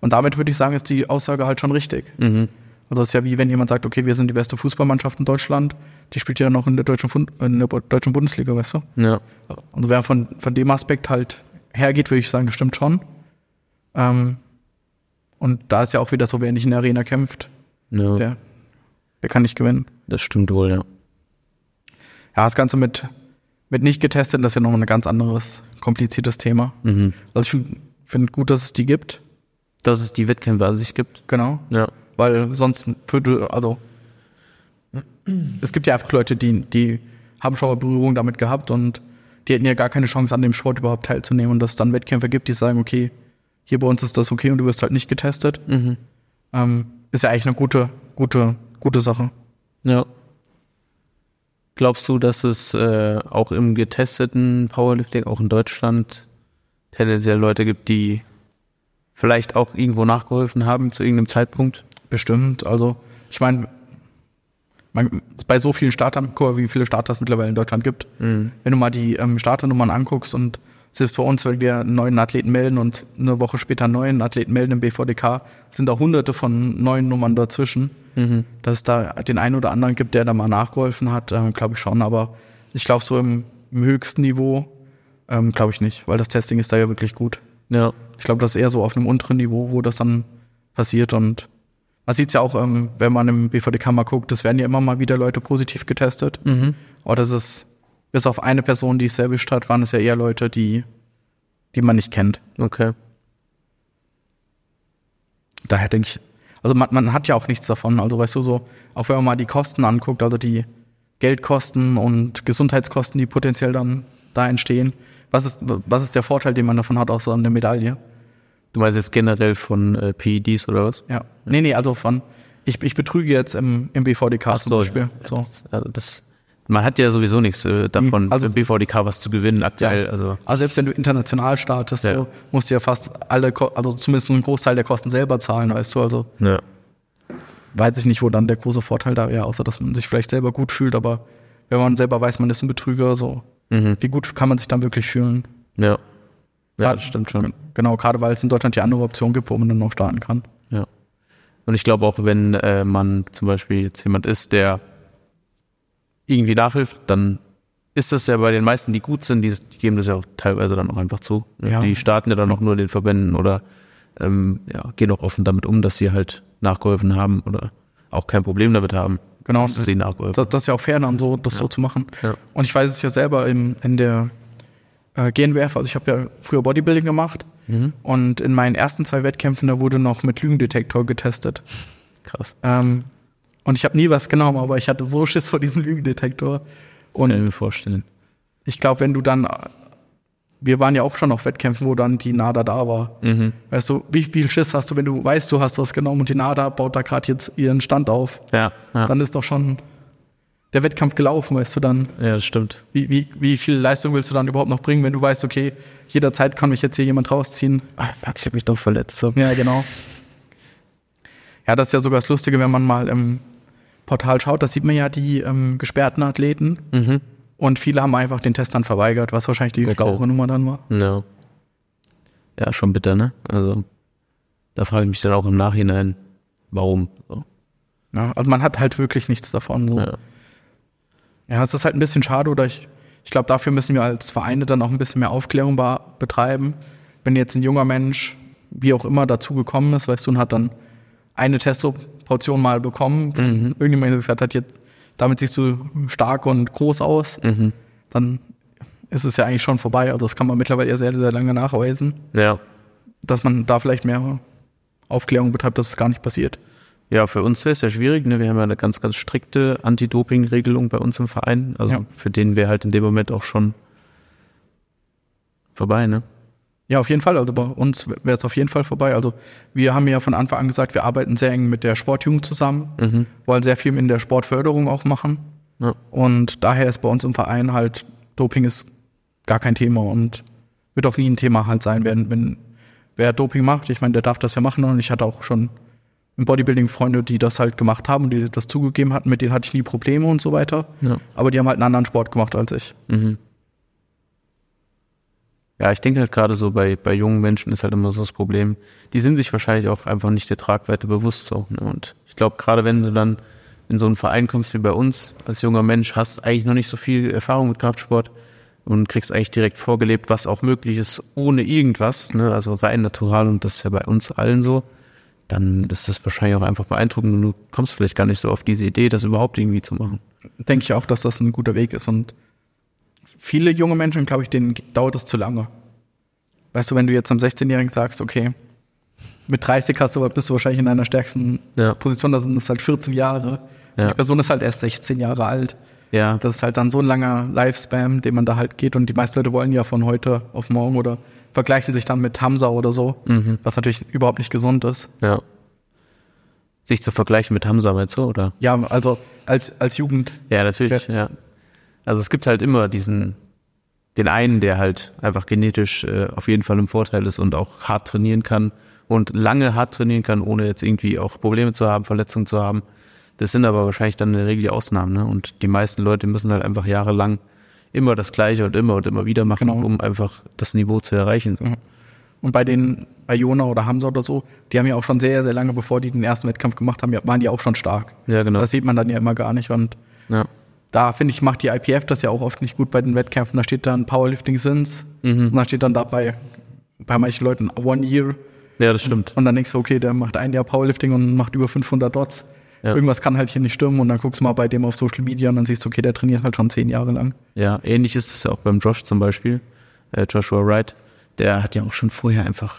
Und damit würde ich sagen, ist die Aussage halt schon richtig. Mhm. Also es ist ja wie wenn jemand sagt, okay, wir sind die beste Fußballmannschaft in Deutschland, die spielt ja noch in der deutschen, Fun- in der deutschen Bundesliga, weißt du? Ja. Also wer von, von dem Aspekt halt hergeht, würde ich sagen, das stimmt schon. Ähm, und da ist ja auch wieder so, wer nicht in der Arena kämpft, ja. der, der kann nicht gewinnen. Das stimmt wohl, ja. Ja, das Ganze mit, mit nicht getestet, das ist ja noch ein ganz anderes, kompliziertes Thema. Mhm. Also ich finde find gut, dass es die gibt, Dass es die Wettkämpfe an sich gibt. genau. Ja. Weil sonst würde, also es gibt ja einfach Leute, die, die haben schon mal Berührung damit gehabt und die hätten ja gar keine Chance, an dem Sport überhaupt teilzunehmen. Und dass es dann Wettkämpfe gibt, die sagen, okay, hier bei uns ist das okay und du wirst halt nicht getestet, Mhm. ähm, ist ja eigentlich eine gute, gute, gute Sache. Ja. Glaubst du, dass es äh, auch im getesteten Powerlifting, auch in Deutschland, tendenziell Leute gibt, die vielleicht auch irgendwo nachgeholfen haben zu irgendeinem Zeitpunkt? Bestimmt. Also, ich meine, bei so vielen Startern, wie viele Starter es mittlerweile in Deutschland gibt. Wenn du mal die ähm, Starternummern anguckst und selbst bei uns, wenn wir einen neuen Athleten melden und eine Woche später einen neuen Athleten melden im BVDK, sind da hunderte von neuen Nummern dazwischen. Dass es da den einen oder anderen gibt, der da mal nachgeholfen hat, ähm, glaube ich schon. Aber ich glaube, so im, im höchsten Niveau, ähm, glaube ich nicht, weil das Testing ist da ja wirklich gut. Ja. Ich glaube, das ist eher so auf einem unteren Niveau, wo das dann passiert. Und man sieht es ja auch, ähm, wenn man im BVDK mal guckt, es werden ja immer mal wieder Leute positiv getestet. Mhm. Aber das ist, bis auf eine Person, die es erwischt hat, waren es ja eher Leute, die, die man nicht kennt. Okay. Daher denke ich, also man, man hat ja auch nichts davon. Also weißt du so, auch wenn man mal die Kosten anguckt, also die Geldkosten und Gesundheitskosten, die potenziell dann da entstehen, Was ist, was ist der Vorteil, den man davon hat, außer an der Medaille? Du meinst jetzt generell von äh, PEDs oder was? Ja. Nee, nee, also von, ich, ich betrüge jetzt im, im BVDK zum Beispiel. So. Das, also das, man hat ja sowieso nichts äh, davon, Also- im BVDK was zu gewinnen aktuell. Also Also selbst wenn du international startest, Ja. so, musst du ja fast alle, also zumindest einen Großteil der Kosten selber zahlen, weißt du. Also ja. weiß ich nicht, wo dann der große Vorteil da wäre, außer dass man sich vielleicht selber gut fühlt, aber wenn man selber weiß, man ist ein Betrüger, so, Mhm. wie gut kann man sich dann wirklich fühlen? Ja. Ja, das stimmt schon. Genau, gerade weil es in Deutschland ja andere Optionen gibt, wo man dann noch starten kann. Ja. Und ich glaube auch, wenn äh, man zum Beispiel jetzt jemand ist, der irgendwie nachhilft, dann ist das ja bei den meisten, die gut sind, die, die geben das ja auch teilweise dann auch einfach zu. Ja. Die starten ja dann auch nur in den Verbänden oder ähm, ja, gehen auch offen damit um, dass sie halt nachgeholfen haben oder auch kein Problem damit haben, Genau. dass sie nachgeholfen Das, das ist ja auch fair, dann so, das so zu machen. Ja. Und ich weiß es ja selber im, in der äh, GNBF, also ich habe ja früher Bodybuilding gemacht Mhm. und in meinen ersten zwei Wettkämpfen, da wurde noch mit Lügendetektor getestet. Krass. Ähm, und ich habe nie was genommen, aber ich hatte so Schiss vor diesem Lügendetektor. Das kann ich Und mir vorstellen. ich glaube, wenn du dann, wir waren ja auch schon auf Wettkämpfen, wo dann die NADA da war. Mhm. Weißt du, wie viel Schiss hast du, wenn du weißt, du hast was genommen und die NADA baut da gerade jetzt ihren Stand auf? Ja, ja. Dann ist doch schon der Wettkampf gelaufen, weißt du dann. ja, das stimmt. Wie, wie, wie viel Leistung willst du dann überhaupt noch bringen, wenn du weißt, okay, jederzeit kann mich jetzt hier jemand rausziehen? Ah, fuck, ich habe mich doch verletzt. So. Ja, genau. Ja, das ist ja sogar das Lustige, wenn man mal im Portal schaut, da sieht man ja die ähm, gesperrten Athleten Mhm. und viele haben einfach den Test dann verweigert, was wahrscheinlich die Okay. schlauere Nummer dann war. Ja. Ja, schon bitter, ne? Also, da frage ich mich dann auch im Nachhinein, warum. So. Ja, also man hat halt wirklich nichts davon. So. Ja. Ja, es ist halt ein bisschen schade oder ich, ich glaube, dafür müssen wir als Vereine dann auch ein bisschen mehr Aufklärung betreiben. Wenn jetzt ein junger Mensch, wie auch immer, dazu gekommen ist, weißt du, und hat dann eine Testoportion mal bekommen, Mhm. irgendjemand gesagt hat, jetzt, damit siehst du stark und groß aus, Mhm. dann ist es ja eigentlich schon vorbei. Also das kann man mittlerweile ja sehr, sehr lange nachweisen, Ja. dass man da vielleicht mehr Aufklärung betreibt, dass es gar nicht passiert. Ja, für uns wäre es ja schwierig. Ne? Wir haben ja eine ganz, ganz strikte Anti-Doping-Regelung bei uns im Verein. Also Ja. für den wäre halt in dem Moment auch schon vorbei, ne? Ja, auf jeden Fall. Also bei uns wäre es auf jeden Fall vorbei. Also wir haben ja von Anfang an gesagt, wir arbeiten sehr eng mit der Sportjugend zusammen, Mhm. wollen sehr viel in der Sportförderung auch machen. Ja. Und daher ist bei uns im Verein halt, Doping ist gar kein Thema und wird auch nie ein Thema halt sein, wenn, wenn wer Doping macht. Ich meine, der darf das ja machen und ich hatte auch schon im Bodybuilding Freunde, die das halt gemacht haben und die das zugegeben hatten, mit denen hatte ich nie Probleme und so weiter. Ja. Aber die haben halt einen anderen Sport gemacht als ich. Mhm. Ja, ich denke halt gerade so bei, bei jungen Menschen ist halt immer so das Problem. Die sind sich wahrscheinlich auch einfach nicht der Tragweite bewusst so. Ne? Und ich glaube, gerade wenn du dann in so einen Verein kommst wie bei uns, als junger Mensch, hast eigentlich noch nicht so viel Erfahrung mit Kraftsport und kriegst eigentlich direkt vorgelebt, was auch möglich ist, ohne irgendwas, ne? also rein natural und das ist ja bei uns allen so, dann ist das wahrscheinlich auch einfach beeindruckend und du kommst vielleicht gar nicht so auf diese Idee, das überhaupt irgendwie zu machen. denke ich auch, dass das ein guter Weg ist. Und viele junge Menschen, glaube ich, denen dauert das zu lange. Weißt du, wenn du jetzt am 16-Jährigen sagst, okay, mit 30 hast du, bist du wahrscheinlich in einer stärksten Ja. Position, da sind es halt 14 Jahre. Ja. Die Person ist halt erst 16 Jahre alt. Ja, Das ist halt dann so ein langer Lifespan, den man da halt geht. Und die meisten Leute wollen ja von heute auf morgen oder vergleichen sich dann mit Hamza oder so, Mhm. was natürlich überhaupt nicht gesund ist. Ja. Sich zu vergleichen mit Hamza, meinst du, oder? Ja, also als, als Jugend Ja, natürlich, ja. Also es gibt halt immer diesen, den einen, der halt einfach genetisch äh, auf jeden Fall im Vorteil ist und auch hart trainieren kann und lange hart trainieren kann, ohne jetzt irgendwie auch Probleme zu haben, Verletzungen zu haben. Das sind aber wahrscheinlich dann in der Regel die Ausnahmen, ne? Und die meisten Leute müssen halt einfach jahrelang immer das Gleiche und immer und immer wieder machen, Genau. um einfach das Niveau zu erreichen. So. Und bei den, bei Jona oder Hamza oder so, die haben ja auch schon sehr, sehr lange, bevor die den ersten Wettkampf gemacht haben, waren die auch schon stark. Ja, genau. Das sieht man dann ja immer gar nicht. Und Ja. Da finde ich, macht die IPF das ja auch oft nicht gut bei den Wettkämpfen. Da steht dann Powerlifting Sins Mhm. und da steht dann dabei bei manchen Leuten One Year. ja, das stimmt. Und dann denkst du, okay, der macht ein Jahr Powerlifting und macht über 500 Dots. Ja. Irgendwas kann halt hier nicht stimmen. Und dann guckst du mal bei dem auf Social Media und dann siehst du, okay, der trainiert halt schon zehn Jahre lang. Ja, ähnlich ist es ja auch beim Josh zum Beispiel, äh, Joshua Wright. Der hat ja auch schon vorher einfach,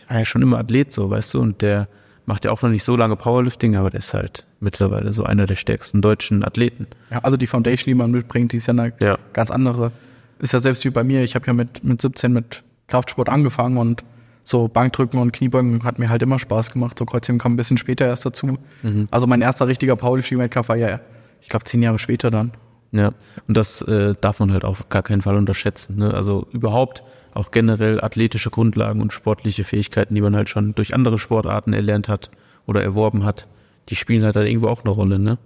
der war ja schon immer Athlet so, weißt du, und der macht ja auch noch nicht so lange Powerlifting, aber der ist halt mittlerweile so einer der stärksten deutschen Athleten. Ja, also die Foundation, die man mitbringt, die ist ja eine Ja. ganz andere. ist ja selbst wie bei mir, ich habe ja mit, mit 17 mit Kraftsport angefangen und so Bankdrücken und Kniebeugen hat mir halt immer Spaß gemacht. So Kreuzheben kam ein bisschen später erst dazu. Mhm. Also mein erster richtiger Powerlifting-Wettkampf war ja, ich glaube, zehn Jahre später dann. Ja, und das äh, darf man halt auf gar keinen Fall unterschätzen. Ne? Also überhaupt auch generell athletische Grundlagen und sportliche Fähigkeiten, die man halt schon durch andere Sportarten erlernt hat oder erworben hat, die spielen halt dann irgendwo auch eine Rolle, ne?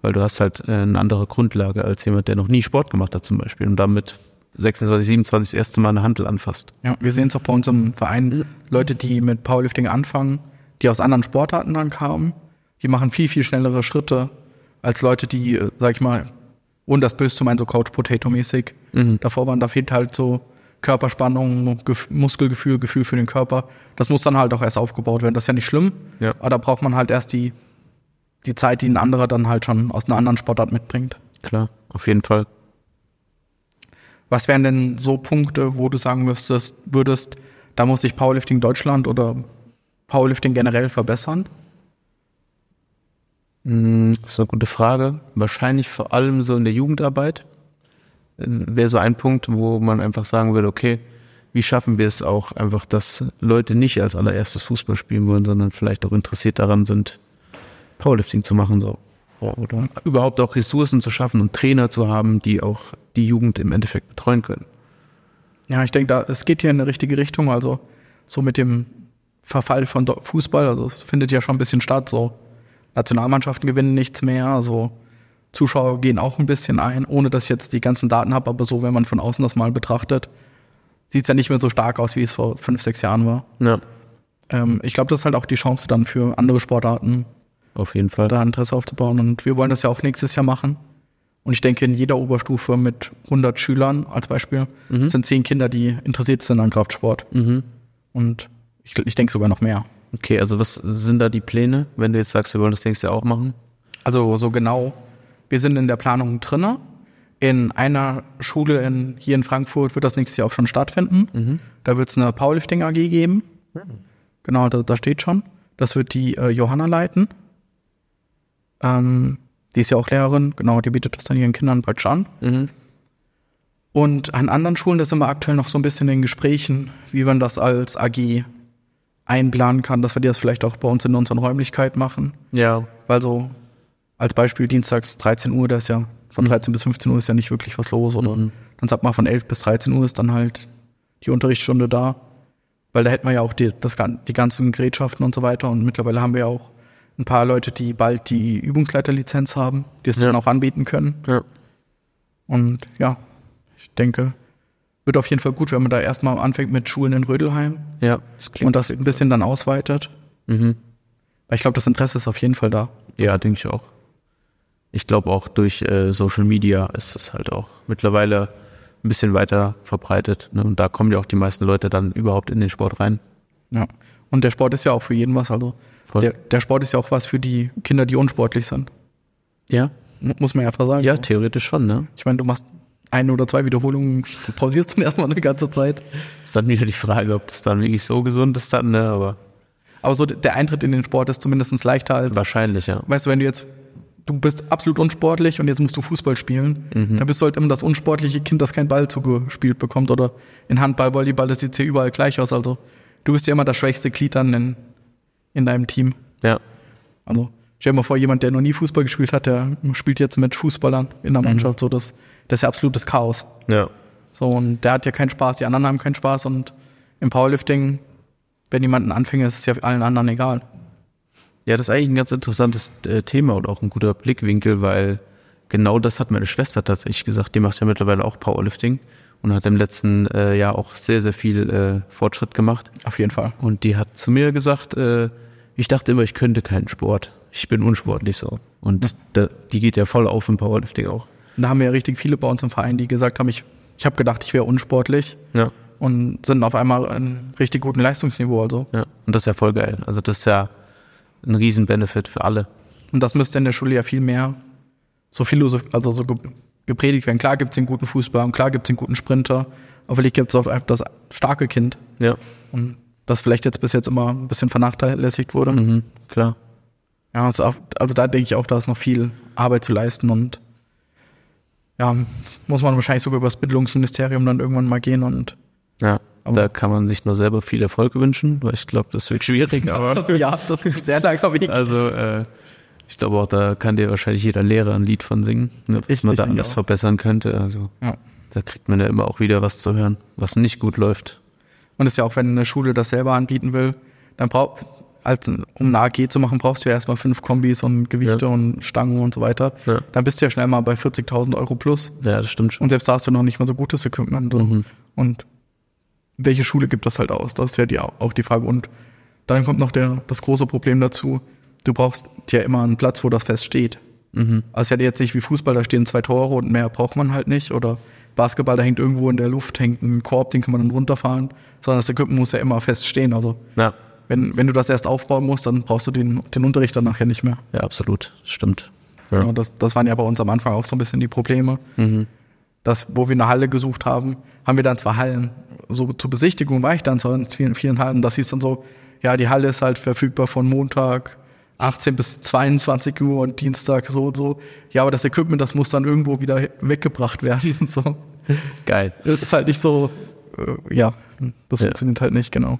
Weil du hast halt äh, eine andere Grundlage als jemand, der noch nie Sport gemacht hat zum Beispiel und damit 26, 27 das erste Mal eine Handel anfasst. Ja, wir sehen es auch bei uns im Verein. Leute, die mit Powerlifting anfangen, die aus anderen Sportarten dann kamen, die machen viel, viel schnellere Schritte als Leute, die, äh, sag ich mal, ohne das böse zu meinen, so Couch Potato-mäßig Mhm. davor waren. Da fehlt halt so Körperspannung, Gef Muskelgefühl, Gefühl für den Körper. Das muss dann halt auch erst aufgebaut werden. Das ist ja nicht schlimm, Ja. aber da braucht man halt erst die, die Zeit, die ein anderer dann halt schon aus einer anderen Sportart mitbringt. Klar, auf jeden Fall. Was wären denn so Punkte, wo du sagen müsstest, würdest, da muss sich Powerlifting Deutschland oder Powerlifting generell verbessern? Mm, Das ist eine gute Frage. Wahrscheinlich vor allem so in der Jugendarbeit wäre so ein Punkt, wo man einfach sagen würde, okay, wie schaffen wir es auch einfach, dass Leute nicht als allererstes Fußball spielen wollen, sondern vielleicht auch interessiert daran sind, Powerlifting zu machen, so. Oder überhaupt auch Ressourcen zu schaffen und Trainer zu haben, die auch die Jugend im Endeffekt betreuen können. Ja, ich denke, da, es geht hier in eine richtige Richtung. Also so mit dem Verfall von Fußball, also es findet ja schon ein bisschen statt. So Nationalmannschaften gewinnen nichts mehr, also Zuschauer gehen auch ein bisschen ein, ohne dass ich jetzt die ganzen Daten habe, aber so, wenn man von außen das mal betrachtet, sieht es ja nicht mehr so stark aus, wie es vor fünf, sechs Jahren war. Ja, Ähm, ich glaube, das ist halt auch die Chance dann für andere Sportarten, auf jeden Fall. da Interesse aufzubauen. Und wir wollen das ja auch nächstes Jahr machen. Und ich denke, in jeder Oberstufe mit 100 Schülern als Beispiel sind zehn Kinder, die interessiert sind an Kraftsport. Mhm. Und ich, ich denke sogar noch mehr. Okay, also was sind da die Pläne, wenn du jetzt sagst, wir wollen das nächste Jahr auch machen? Also so genau. Wir sind in der Planung drinne. In einer Schule in, hier in Frankfurt wird das nächstes Jahr auch schon stattfinden. Da wird es eine Powerlifting AG geben. Genau, da, da steht schon. Das wird die äh, Johanna leiten. Ähm, die ist ja auch Lehrerin. Genau, die bietet das dann ihren Kindern praktisch an. Mhm. Und an anderen Schulen, da sind wir aktuell noch so ein bisschen in Gesprächen, wie man das als AG einplanen kann, dass wir das vielleicht auch bei uns in unseren Räumlichkeiten machen. Ja, Weil so als Beispiel dienstags 13 Uhr, da ist ja von 13 bis 15 Uhr ist ja nicht wirklich was los. Oder Mhm. dann sagt man von 11 bis 13 Uhr ist dann halt die Unterrichtsstunde da. Weil da hätten wir ja auch die, das, gan- die ganzen Gerätschaften und so weiter. Und mittlerweile haben wir ja auch ein paar Leute, die bald die Übungsleiterlizenz haben, die es Ja. dann auch anbieten können. ja. Und ja, ich denke, wird auf jeden Fall gut, wenn man da erstmal anfängt mit Schulen in Rödelheim Ja, das klingt und das ein bisschen dann ausweitet. Mhm. Weil ich glaube, das Interesse ist auf jeden Fall da. Ja, denke ich auch. Ich glaube auch durch äh, Social Media ist es halt auch mittlerweile ein bisschen weiter verbreitet. Ne? Und da kommen ja auch die meisten Leute dann überhaupt in den Sport rein. Ja. Und der Sport ist ja auch für jeden was. Also der, der Sport ist ja auch was für die Kinder, die unsportlich sind. Ja? Mu- Muss man ja einfach sagen. Ja, So. theoretisch schon, ne? Ich meine, du machst eine oder zwei Wiederholungen, du pausierst dann erstmal eine ganze Zeit. Ist dann wieder die Frage, ob das dann wirklich so gesund ist dann, ne? Aber Aber so der Eintritt in den Sport ist zumindest leichter als, wahrscheinlich, ja. weißt du, wenn du jetzt, du bist absolut unsportlich und jetzt musst du Fußball spielen, Mhm. dann bist du halt immer das unsportliche Kind, das keinen Ball zugespielt bekommt. Oder in Handball, Volleyball, das sieht ja überall gleich aus. Also du bist ja immer das schwächste Glied dann in, in deinem Team. Ja. Also stell dir mal vor, jemand, der noch nie Fußball gespielt hat, der spielt jetzt mit Fußballern in der Mannschaft. So, das, das ist ja absolutes Chaos. Ja. So, und der hat ja keinen Spaß, die anderen haben keinen Spaß und im Powerlifting, wenn jemand ein Anfänger ist, ist es ja allen anderen egal. Ja, das ist eigentlich ein ganz interessantes äh, Thema und auch ein guter Blickwinkel, weil genau das hat meine Schwester tatsächlich gesagt. Die macht ja mittlerweile auch Powerlifting und hat im letzten äh, Jahr auch sehr, sehr viel äh, Fortschritt gemacht. Auf jeden Fall. Und die hat zu mir gesagt, äh, ich dachte immer, ich könnte keinen Sport. Ich bin unsportlich so. Und da, die geht ja voll auf im Powerlifting auch. Und da haben wir ja richtig viele bei uns im Verein, die gesagt haben, ich, ich habe gedacht, ich wäre unsportlich Ja. und sind auf einmal ein richtig guten Leistungsniveau. Also. ja. Und das ist ja voll geil. Also das ist ja ein Riesen-Benefit für alle. Und das müsste in der Schule ja viel mehr so Philosoph also so ge gepredigt werden. Klar gibt es den guten Fußball und klar gibt es den guten Sprinter, aber vielleicht gibt es auch einfach das starke Kind. Ja. Und das vielleicht jetzt bis jetzt immer ein bisschen vernachlässigt wurde. Mhm. Klar. Ja, also, also da denke ich auch, da ist noch viel Arbeit zu leisten und ja, muss man wahrscheinlich sogar über das Bildungsministerium dann irgendwann mal gehen und Ja, da kann man sich nur selber viel Erfolg wünschen, weil ich glaube, das wird schwierig, aber ja, das ist ein sehr langer Weg. also äh, ich glaube auch, da kann dir wahrscheinlich jeder Lehrer ein Lied von singen, ne, was Ich- man da alles auch. verbessern könnte. Also Ja. da kriegt man ja immer auch wieder was zu hören, was nicht gut läuft. Und es ist ja auch, wenn eine Schule das selber anbieten will, dann braucht, als, um eine AG zu machen, brauchst du ja erstmal fünf Kombis und Gewichte Ja. und Stangen und so weiter. Ja. Dann bist du ja schnell mal bei 40.000 Euro plus. Ja, das stimmt schon. Und selbst da hast du noch nicht mal so gutes Equipment. Mhm. Und welche Schule gibt das halt aus? Das ist ja die, auch die Frage. Und dann kommt noch der, das große Problem dazu. Du brauchst ja immer einen Platz, wo das fest steht. Mhm. Also ja jetzt nicht wie Fußball, da stehen zwei Tore und mehr braucht man halt nicht. Oder Basketball, da hängt irgendwo in der Luft, hängt ein Korb, den kann man dann runterfahren. Sondern das Equipment muss ja immer fest stehen. Also Ja, wenn, wenn du das erst aufbauen musst, dann brauchst du den, den Unterricht dann nachher nicht mehr. ja, absolut. Stimmt. Ja. Ja. das, das waren ja bei uns am Anfang auch so ein bisschen die Probleme. Mhm. Das, wo wir eine Halle gesucht haben, haben wir dann zwar Hallen, so zur Besichtigung war ich dann zwar in vielen, vielen Hallen, das hieß dann so, ja, die Halle ist halt verfügbar von Montag 18 bis 22 Uhr und Dienstag so und so. Ja, aber das Equipment, das muss dann irgendwo wieder weggebracht werden und so. Geil. Das ist halt nicht so, äh, ja, das Ja. funktioniert halt nicht, genau.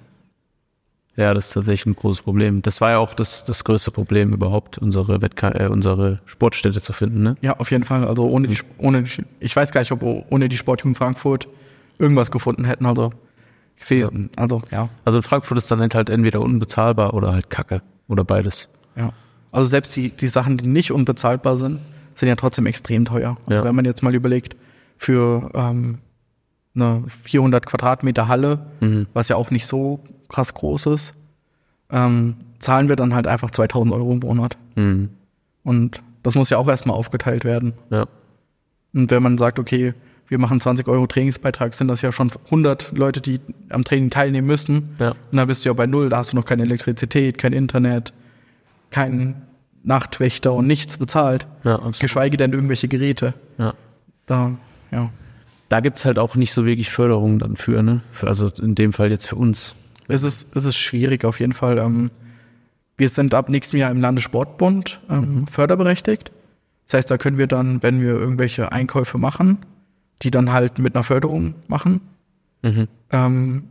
Ja, das ist tatsächlich ein großes Problem. Das war ja auch das, das größte Problem überhaupt, unsere Wettka äh, unsere Sportstätte zu finden, ne? Ja, auf jeden Fall. Also ohne die, ohne die, ich weiß gar nicht, ob ohne die Sportjugend Frankfurt irgendwas gefunden hätten. Also ich sehe, also ja, Also in Frankfurt ist dann halt entweder unbezahlbar oder halt Kacke. Oder beides. ja. Also selbst die, die Sachen, die nicht unbezahlbar sind, sind ja trotzdem extrem teuer. Also Ja. wenn man jetzt mal überlegt, für ähm, eine 400 Quadratmeter Halle, Mhm. was ja auch nicht so krass groß ist, ähm, zahlen wir dann halt einfach 2000 Euro im Monat. Mhm. Und das muss ja auch erstmal aufgeteilt werden. Ja. Und wenn man sagt, okay, wir machen 20 Euro Trainingsbeitrag, sind das ja schon 100 Leute, die am Training teilnehmen müssen. Ja. Und dann bist du ja bei Null, da hast du noch keine Elektrizität, kein Internet, keinen Nachtwächter und nichts bezahlt. Ja. Geschweige denn irgendwelche Geräte. Ja. Da, ja. Da gibt's halt auch nicht so wirklich Förderung dann für, ne? Für, also in dem Fall jetzt für uns. Es ist, es ist schwierig auf jeden Fall. Ähm, wir sind ab nächstem Jahr im Landessportbund ähm, förderberechtigt. Das heißt, da können wir dann, wenn wir irgendwelche Einkäufe machen, die dann halt mit einer Förderung machen, Mhm. Ähm,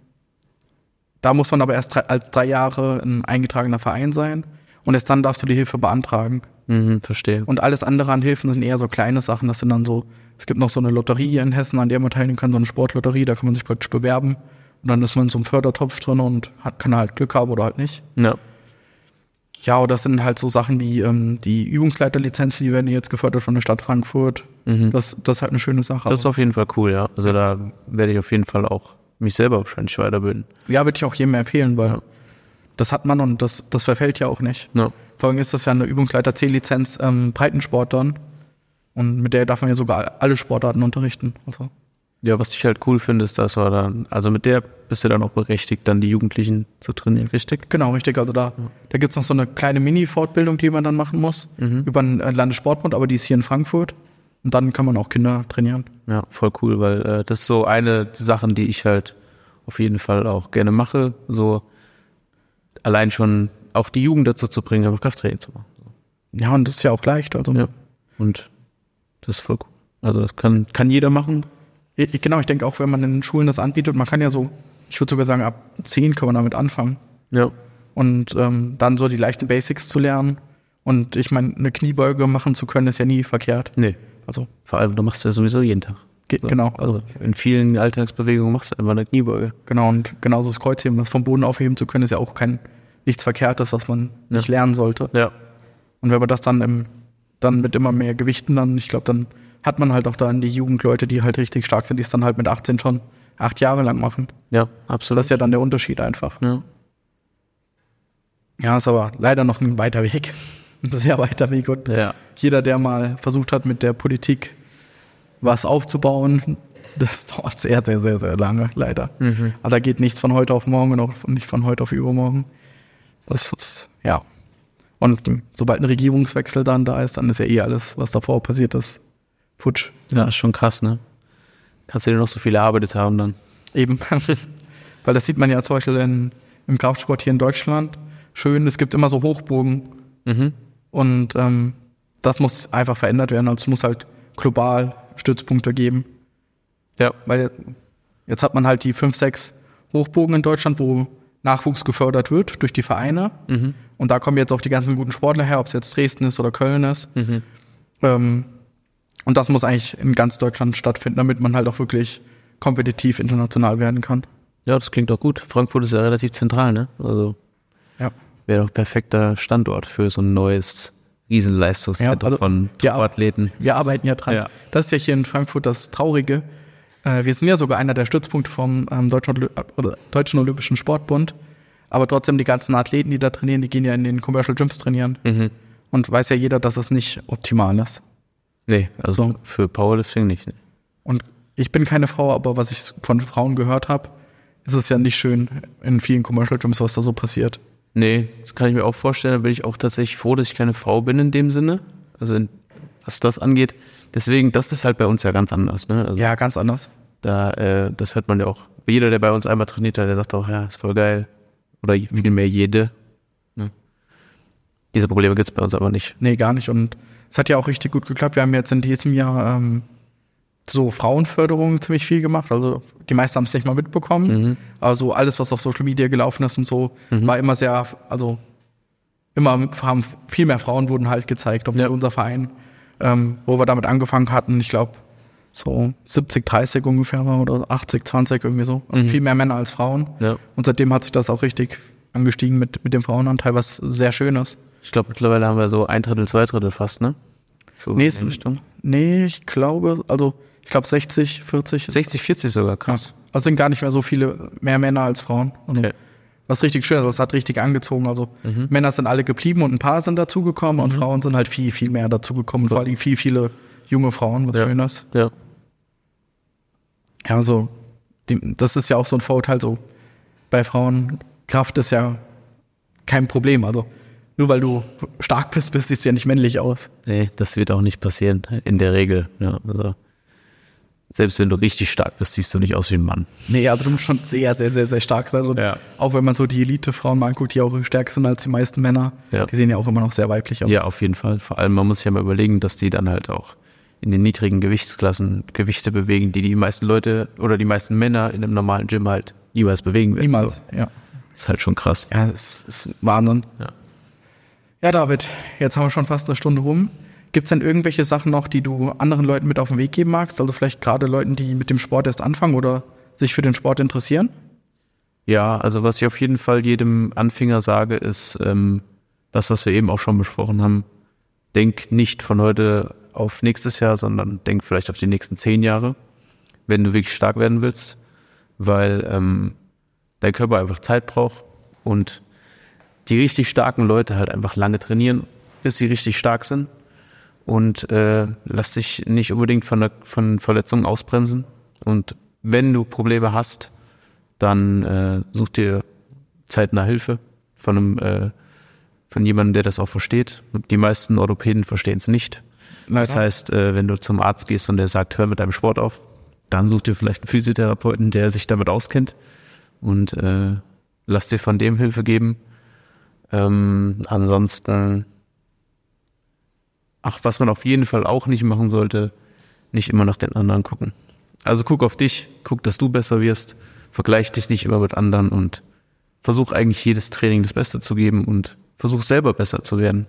da muss man aber erst drei, als drei Jahre ein eingetragener Verein sein und erst dann darfst du die Hilfe beantragen. Mhm, verstehe. Und alles andere an Hilfen sind eher so kleine Sachen. Das sind dann so, es gibt noch so eine Lotterie hier in Hessen, an der man teilnehmen kann, so eine Sportlotterie, da kann man sich praktisch bewerben. Und dann ist man in so einem Fördertopf drin und hat, kann halt Glück haben oder halt nicht. Ja. Ja, oder das sind halt so Sachen wie ähm, die Übungsleiterlizenzen, die werden jetzt gefördert von der Stadt Frankfurt. Mhm. Das, das ist halt eine schöne Sache. Das ist auf jeden Fall cool, ja. Also da werde ich auf jeden Fall auch mich selber wahrscheinlich weiterbilden. ja, würde ich auch jedem empfehlen, weil Ja. das hat man und das, das verfällt ja auch nicht. Ja. Vor allem ist das ja eine Übungsleiter C-Lizenz ähm, Breitensport dann. Und mit der darf man ja sogar alle Sportarten unterrichten. Also, Ja, was ich halt cool finde, ist, dass wir dann, also mit der bist du dann auch berechtigt, dann die Jugendlichen zu trainieren, richtig? genau, richtig. Also da, da gibt's noch so eine kleine Mini-Fortbildung, die man dann machen muss Mhm. über den äh, Landessportbund, aber die ist hier in Frankfurt. Und dann kann man auch Kinder trainieren. Ja, voll cool, weil äh, das ist so eine der Sachen, die ich halt auf jeden Fall auch gerne mache. So allein schon auch die Jugend dazu zu bringen, einfach Krafttraining zu machen. Ja, und das ist ja auch leicht. Also, Ja. Und das ist voll cool. Also das kann, kann jeder machen. Ich, genau, ich denke auch, wenn man in den Schulen das anbietet, man kann ja so, ich würde sogar sagen, ab 10 kann man damit anfangen. Ja. Und ähm, dann so die leichten Basics zu lernen. Und ich meine, eine Kniebeuge machen zu können, ist ja nie verkehrt. Nee. Also, Vor allem, du machst ja sowieso jeden Tag. ge So. genau. Also in vielen Alltagsbewegungen machst du einfach eine Kniebeuge. Genau, und genauso das Kreuzheben, das vom Boden aufheben zu können, ist ja auch kein nichts Verkehrtes, was man Ja. nicht lernen sollte. Ja. Und wenn man das dann im, dann mit immer mehr Gewichten dann, ich glaube, dann hat man halt auch dann die Jugendleute, die halt richtig stark sind, die es dann halt mit 18 schon acht Jahre lang machen. Ja, absolut. Das ist ja dann der Unterschied einfach. ja. Ja, ist aber leider noch ein weiter Weg. Ein sehr weiter Weg. Und ja. jeder, der mal versucht hat, mit der Politik was aufzubauen, das dauert sehr, sehr, sehr, sehr lange, leider. Mhm. Aber da geht nichts von heute auf morgen und auch nicht von heute auf übermorgen. Das ist, ja. Und sobald ein Regierungswechsel dann da ist, dann ist ja eh alles, was davor passiert ist, futsch. Ja, ist schon krass, ne? Kannst du dir noch so viel erarbeitet haben dann. Eben. Weil das sieht man ja zum Beispiel in, im Kraftsport hier in Deutschland. Schön, es gibt immer so Hochbogen Mhm. und ähm, das muss einfach verändert werden. Also es muss halt global Stützpunkte geben. Ja. Weil jetzt hat man halt die fünf, sechs Hochbogen in Deutschland, wo Nachwuchs gefördert wird durch die Vereine. Mhm. Und da kommen jetzt auch die ganzen guten Sportler her, ob es jetzt Dresden ist oder Köln ist. Mhm. Ähm, und das muss eigentlich in ganz Deutschland stattfinden, damit man halt auch wirklich kompetitiv international werden kann. Ja, das klingt doch gut. Frankfurt ist ja relativ zentral, ne? Also Ja. wäre doch perfekter Standort für so ein neues Riesenleistungszentrum Ja, also- von Ja. Top-Athleten. Wir arbeiten ja dran. Ja. Das ist ja hier in Frankfurt das Traurige. Äh, wir sind ja sogar einer der Stützpunkte vom ähm, Deutschen, oder Deutschen Olympischen Sportbund. Aber trotzdem, die ganzen Athleten, die da trainieren, die gehen ja in den Commercial Gyms trainieren. Mhm. Und weiß ja jeder, dass es nicht optimal ist. Nee, also So. für Powerlifting nicht. Und ich bin keine Frau, aber was ich von Frauen gehört habe, ist es ja nicht schön in vielen Commercial Gyms, was da so passiert. Nee, das kann ich mir auch vorstellen. Da bin ich auch tatsächlich froh, dass ich keine Frau bin in dem Sinne. Also in, was das angeht. Deswegen, das ist halt bei uns ja ganz anders. Ne? Also Ja, ganz anders. da, äh, das hört man ja auch. Jeder, der bei uns einmal trainiert hat, der sagt auch, ja, ist voll geil. Oder viel mehr jede. Ne? Diese Probleme gibt's bei uns aber nicht. Nee, gar nicht. Und es hat ja auch richtig gut geklappt. Wir haben jetzt in diesem Jahr ähm, so Frauenförderung ziemlich viel gemacht. Also die meisten haben es nicht mal mitbekommen. Mhm. Also alles, was auf Social Media gelaufen ist und so, war immer sehr, also immer haben viel mehr Frauen wurden halt gezeigt, obwohl Ja. unser Verein, ähm, wo wir damit angefangen hatten, ich glaube so 70, 30 ungefähr war oder 80, 20 irgendwie so. Also Mhm. Viel mehr Männer als Frauen. Ja. Und seitdem hat sich das auch richtig angestiegen mit, mit dem Frauenanteil, was sehr schön ist. Ich glaube, mittlerweile haben wir so ein Drittel, zwei Drittel fast, ne? So Nee, Richtung. Nee, ich glaube, also ich glaube 60, 40. ist- 60, 40 sogar, krass. Ja. Also sind gar nicht mehr so viele, mehr Männer als Frauen. Also, Okay. Was richtig schön ist, also es hat richtig angezogen. Also Mhm. Männer sind alle geblieben und ein paar sind dazugekommen und Frauen sind halt viel, viel mehr dazugekommen. Vor allem viel, viele junge Frauen, was Ja. schön ist. Ja. Ja, so, die, das ist ja auch so ein Vorurteil, so bei Frauen, Kraft ist ja kein Problem. Also nur weil du stark bist, bist siehst du ja nicht männlich aus. Nee, das wird auch nicht passieren, in der Regel. Ja, also, selbst wenn du richtig stark bist, siehst du nicht aus wie ein Mann. Nee, also du musst schon sehr, sehr, sehr, sehr stark sein. Und Ja. Auch wenn man so die Elite-Frauen mal anguckt, die auch stärker sind als die meisten Männer, Ja. die sehen ja auch immer noch sehr weiblich aus. Ja, auf jeden Fall. Vor allem, man muss sich ja mal überlegen, dass die dann halt auch in den niedrigen Gewichtsklassen Gewichte bewegen, die die meisten Leute oder die meisten Männer in einem normalen Gym halt niemals bewegen werden. Niemals, So. ja. Das ist halt schon krass. Ja, das ist Wahnsinn. Ja. Ja, David, jetzt haben wir schon fast eine Stunde rum. Gibt es denn irgendwelche Sachen noch, die du anderen Leuten mit auf den Weg geben magst? Also vielleicht gerade Leuten, die mit dem Sport erst anfangen oder sich für den Sport interessieren? Ja, also was ich auf jeden Fall jedem Anfänger sage, ist ähm, das, was wir eben auch schon besprochen haben. Denk nicht von heute auf nächstes Jahr, sondern denk vielleicht auf die nächsten zehn Jahre, wenn du wirklich stark werden willst, weil ähm, dein Körper einfach Zeit braucht und die richtig starken Leute halt einfach lange trainieren, bis sie richtig stark sind und äh, lass dich nicht unbedingt von, der, von Verletzungen ausbremsen und wenn du Probleme hast, dann äh, such dir zeitnah Hilfe von einem äh, von jemandem, der das auch versteht. Die meisten Orthopäden verstehen es nicht. Das Leider. heißt, äh, wenn du zum Arzt gehst und der sagt, hör mit deinem Sport auf, dann such dir vielleicht einen Physiotherapeuten, der sich damit auskennt und äh, lass dir von dem Hilfe geben. Ähm, ansonsten, ach, was man auf jeden Fall auch nicht machen sollte, nicht immer nach den anderen gucken. Also guck auf dich, guck, dass du besser wirst, vergleich dich nicht immer mit anderen und versuch eigentlich jedes Training das Beste zu geben und versuch selber besser zu werden.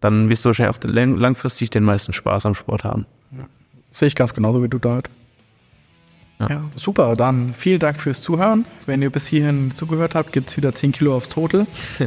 Dann wirst du wahrscheinlich auch lang- langfristig den meisten Spaß am Sport haben. Sehe ich ganz genauso wie du, David. Ja. Ja. super. Dann vielen Dank fürs Zuhören. Wenn ihr bis hierhin zugehört habt, gibt es wieder 10 Kilo aufs Total.